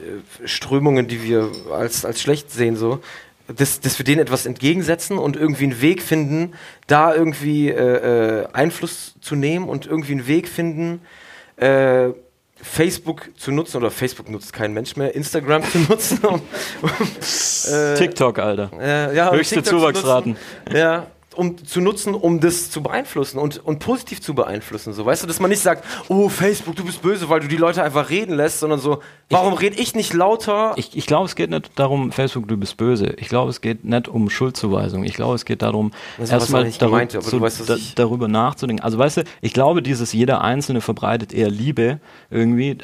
Strömungen, die wir als, als schlecht sehen, so, dass, dass wir denen etwas entgegensetzen und irgendwie einen Weg finden, da irgendwie äh, äh, Einfluss zu nehmen und irgendwie einen Weg finden, äh, Facebook zu nutzen, oder Facebook nutzt kein Mensch mehr, Instagram zu nutzen, um, um äh, TikTok, Alter. äh, ja, Höchste TikTok zu Zuwachsraten. nutzen, Ja, um zu nutzen, um das zu beeinflussen und, und positiv zu beeinflussen. So, weißt du, dass man nicht sagt, oh, Facebook, du bist böse, weil du die Leute einfach reden lässt, sondern so, warum rede ich nicht lauter? Ich, ich glaube, es geht nicht darum, Facebook, du bist böse. Ich glaube, es geht nicht um Schuldzuweisung. Ich glaube, es geht darum, erstmal er nicht darü- meinte, aber du so weißt, was da, darüber nachzudenken. Also weißt du, ich glaube, dieses jeder Einzelne verbreitet eher Liebe irgendwie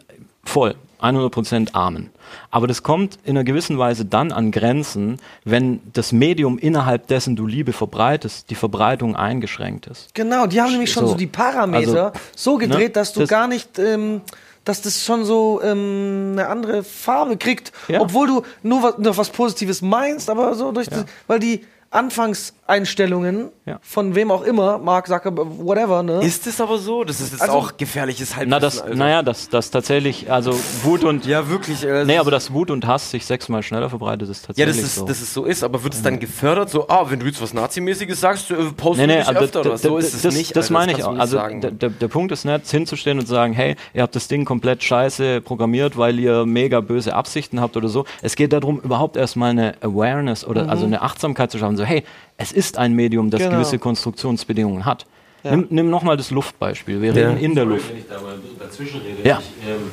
voll. 100% Amen. Aber das kommt in einer gewissen Weise dann an Grenzen, wenn das Medium, innerhalb dessen du Liebe verbreitest, die Verbreitung eingeschränkt ist. Genau, die haben nämlich schon so, So. die Parameter Also, so gedreht, ne, dass du das- gar nicht, ähm, dass das schon so ähm, eine andere Farbe kriegt, Ja. obwohl du nur was, nur was Positives meinst, aber so durch, das, weil die Anfangseinstellungen Ja. von wem auch immer, Mark Zuckerberg, whatever, ne? Ist es aber so? Das ist jetzt Also- auch gefährliches Halbwissen. Na, das, Alter. naja, dass das tatsächlich, also Wut und. Ja, wirklich. Äh, Nee, aber dass Wut und Hass sich sechsmal schneller verbreitet, ist ja, tatsächlich das ist, so. dass es so ist, aber wird es dann gefördert? So, ah, wenn du jetzt was Nazimäßiges sagst, äh, postest Nee, nee, du dich also öfter oder das, so ist es das, nicht. das Alter, meine ich auch. nicht Also der, Punkt ist nicht, hinzustehen und zu sagen, hey, ihr habt das Ding komplett scheiße programmiert, weil ihr mega böse Absichten habt oder so. Es geht darum, überhaupt erstmal eine Awareness oder also eine Achtsamkeit zu schaffen. So, hey, es ist ein Medium, das Genau. gewisse Konstruktionsbedingungen hat. Nimm, nimm nochmal das Luftbeispiel. Wir Ja. reden in der Luft. Wenn ich da mal dazwischen rede. Ja. Ich, ähm,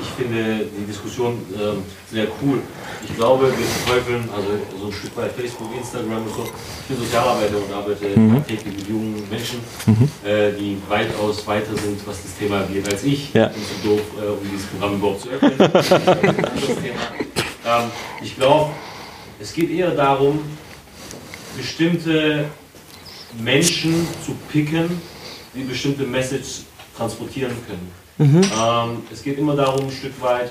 ich finde die Diskussion ähm, sehr cool. Ich glaube, wir verteufeln, also so ein Stück weit Facebook, Instagram und so. Ich bin Sozialarbeiter und arbeite Mhm. täglich mit jungen Menschen, äh, die weitaus weiter sind, was das Thema angeht, als ich. Ja. Ich bin zu doof, äh, um dieses Programm überhaupt zu öffnen. Das ist ein anderes Thema. Ähm, ich glaube, es geht eher darum, bestimmte Menschen zu picken, die bestimmte Message transportieren können. Ähm, es geht immer darum, ein Stück weit,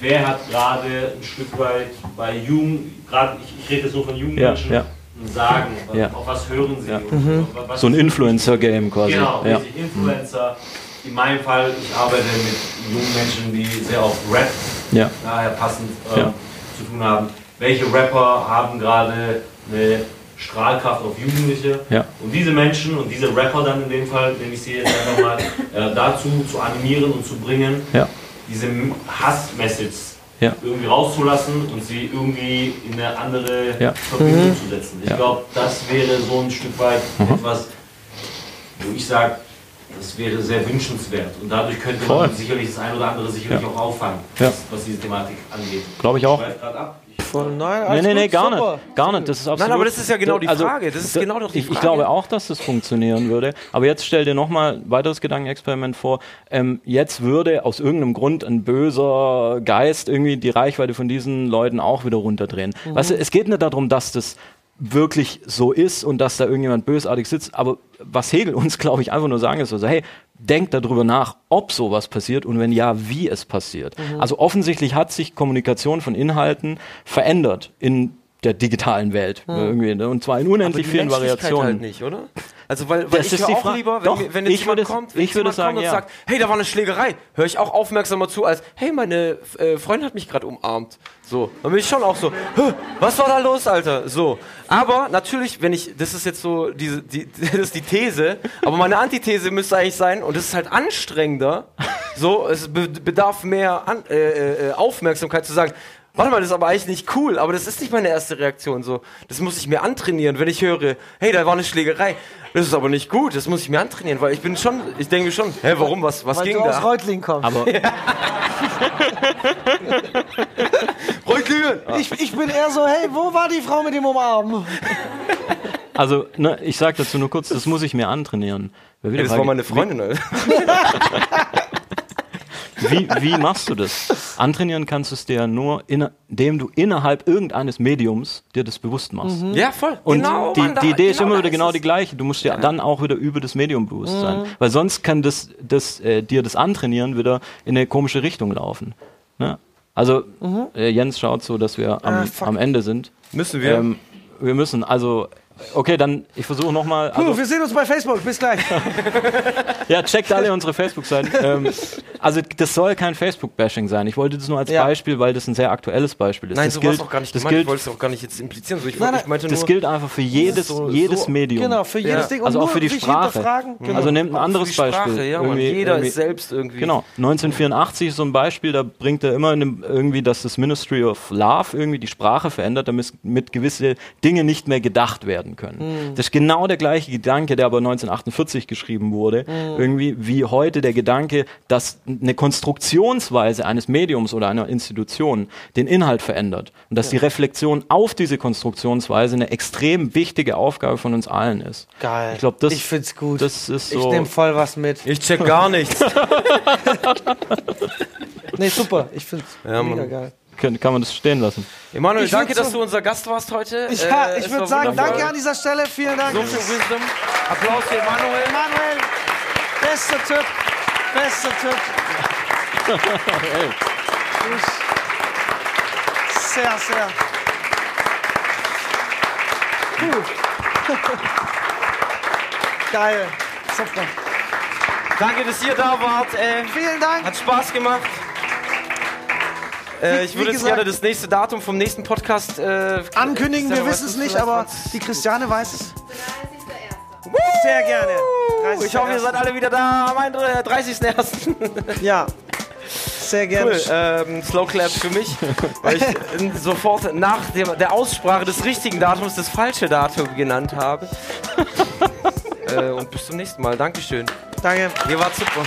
wer hat gerade ein Stück weit bei Jugend, gerade ich, ich rede jetzt nur von jungen Ja, Menschen, ja. Sagen, was, Ja. auf was hören sie. Ja. und was So ein Influencer-Game quasi. Genau, ja. Influencer. In meinem Fall, ich arbeite mit jungen Menschen, die sehr auf Rap Ja. daher passend ähm, zu tun haben. Welche Rapper haben gerade eine Strahlkraft auf Jugendliche? Ja. Und diese Menschen und diese Rapper dann in dem Fall, nenne ich sie jetzt einfach mal, äh, dazu zu animieren und zu bringen, Ja. diese Hass-Messages Ja. irgendwie rauszulassen und sie irgendwie in eine andere Ja. Verbindung zu setzen. Ich glaube, das wäre so ein Stück weit Mhm. etwas, wo ich sage, das wäre sehr wünschenswert. Und dadurch könnte Voll. man sicherlich das ein oder andere sicherlich auch auffangen, was, was diese Thematik angeht. Glaube ich auch. Ich Voll, nein, Nee, nee, nee, gut, gar super. nicht. Gar nicht. Das ist absolut, aber das ist ja genau die Also, Frage. Das ist genau doch die ich, ich Frage. glaube auch, dass das funktionieren würde. Aber jetzt stell dir nochmal ein weiteres Gedankenexperiment vor. Ähm, jetzt würde aus irgendeinem Grund ein böser Geist irgendwie die Reichweite von diesen Leuten auch wieder runterdrehen. Mhm. Weißt du, es geht nicht darum, dass das wirklich so ist und dass da irgendjemand bösartig sitzt. Aber was Hegel uns, (laughs) glaube ich, einfach nur sagen ist, also, hey, denkt darüber nach, ob sowas passiert und wenn ja, wie es passiert. Mhm. Also offensichtlich hat sich Kommunikation von Inhalten verändert in der digitalen Welt. Irgendwie, ne? Und zwar in unendlich vielen Menschlichkeit Variationen. halt nicht, oder? Also weil, weil Das ich höre auch Frage. lieber, wenn, Doch, mir- wenn jetzt ich jemand würde- kommt, wenn ich jemand sagen, kommt und ja. sagt, hey, da war eine Schlägerei, höre ich auch aufmerksamer zu als, hey, meine äh, Freundin hat mich gerade umarmt. So, dann bin ich schon auch so, "Hä, was war da los, Alter? So, aber natürlich, wenn ich, das ist jetzt so, diese, die, (laughs) das ist die These, aber meine Antithese müsste eigentlich sein, und das ist halt anstrengender, so, es be bedarf mehr an, äh, äh, Aufmerksamkeit zu sagen, Warte mal, das ist aber eigentlich nicht cool, aber das ist nicht meine erste Reaktion so. Das muss ich mir antrainieren, wenn ich höre, hey, da war eine Schlägerei. Das ist aber nicht gut, das muss ich mir antrainieren, weil ich bin schon, ich denke schon, hä, warum, was, was Weil ging du aus da? Reutling kommst. Aber (laughs) Reutlingen! (laughs) ich, ich bin eher so, hey, wo war die Frau mit dem Umarmen? also, ne, ich sage dazu nur kurz, das muss ich mir antrainieren. Hey, das war meine Freundin, Alter. (laughs) Wie, wie machst du das? Antrainieren kannst du es dir nur, indem du innerhalb irgendeines Mediums dir das bewusst machst. Ja, voll. Und genau, die, Mann, da- die Idee ist genau immer da wieder ist genau die gleiche. Du musst dir dann auch wieder über das Medium bewusst sein. Weil sonst kann das, das, äh, dir das Antrainieren wieder in eine komische Richtung laufen. Ne? Also, äh, Jens schaut so, dass wir am, Ah, am Ende sind. Müssen wir? Ähm, wir müssen, also, okay, dann, ich versuche nochmal. Puh, Also, wir sehen uns bei Facebook. Bis gleich. (laughs) ja, checkt alle unsere Facebook-Seiten. ähm, also, das soll kein Facebook-Bashing sein. Ich wollte das nur als Ja. Beispiel, weil das ein sehr aktuelles Beispiel ist. Nein, das so gilt, auch gar nicht das gemeint. Ich gilt, wollte es auch gar nicht jetzt implizieren. So, ich, Nein, nein, ich meinte das nur, gilt einfach für jedes, so- jedes so- Medium. Genau, für jedes Ja. Ding. Und Also auch für die Sprache. Genau. Also nehmt ein anderes für die Sprache, Beispiel. Ja, jeder irgendwie- ist selbst irgendwie. Genau, 1984 ist so ein Beispiel, da bringt er immer irgendwie, dass das Ministry of Love irgendwie die Sprache verändert, damit mit gewisse Dinge nicht mehr gedacht werden können. Hm. Das ist genau der gleiche Gedanke, der aber 1948 geschrieben wurde, Hm. irgendwie wie heute der Gedanke, dass eine Konstruktionsweise eines Mediums oder einer Institution den Inhalt verändert und dass die Reflexion auf diese Konstruktionsweise eine extrem wichtige Aufgabe von uns allen ist. Geil. Ich glaube, das, Ich find's gut. das ist Ich so. nehme voll was mit. Ich check gar nichts. (laughs) (laughs) Nee, super. Ich finde Ja, mega Mann. geil. Kann, kann man das stehen lassen? Emanuel, Ich danke, dass so- du unser Gast warst heute. Ich, Äh, ich würde sagen, wundervoll. danke an dieser Stelle. Vielen Dank. So viel Wisdom. Applaus für Emanuel. Emanuel, bester Typ. Bester Typ. Ich- Sehr, sehr. (laughs) Geil. Super. Danke, dass ihr da wart. Äh, Vielen Dank. Hat Spaß gemacht. Äh, ich würde jetzt gesagt- gerne das nächste Datum vom nächsten Podcast äh, Ankündigen, wir wissen es nicht, aber die Christiane weiß es. Sehr gerne. Uh, Ich hoffe, ihr seid alle wieder da am 30.01. Ja. Sehr gerne. Cool. Ähm, Slow Clap für mich, weil ich äh, sofort nach dem, der Aussprache des richtigen Datums das falsche Datum genannt habe. (laughs) äh, und bis zum nächsten Mal. Dankeschön. Danke. Ihr wart super.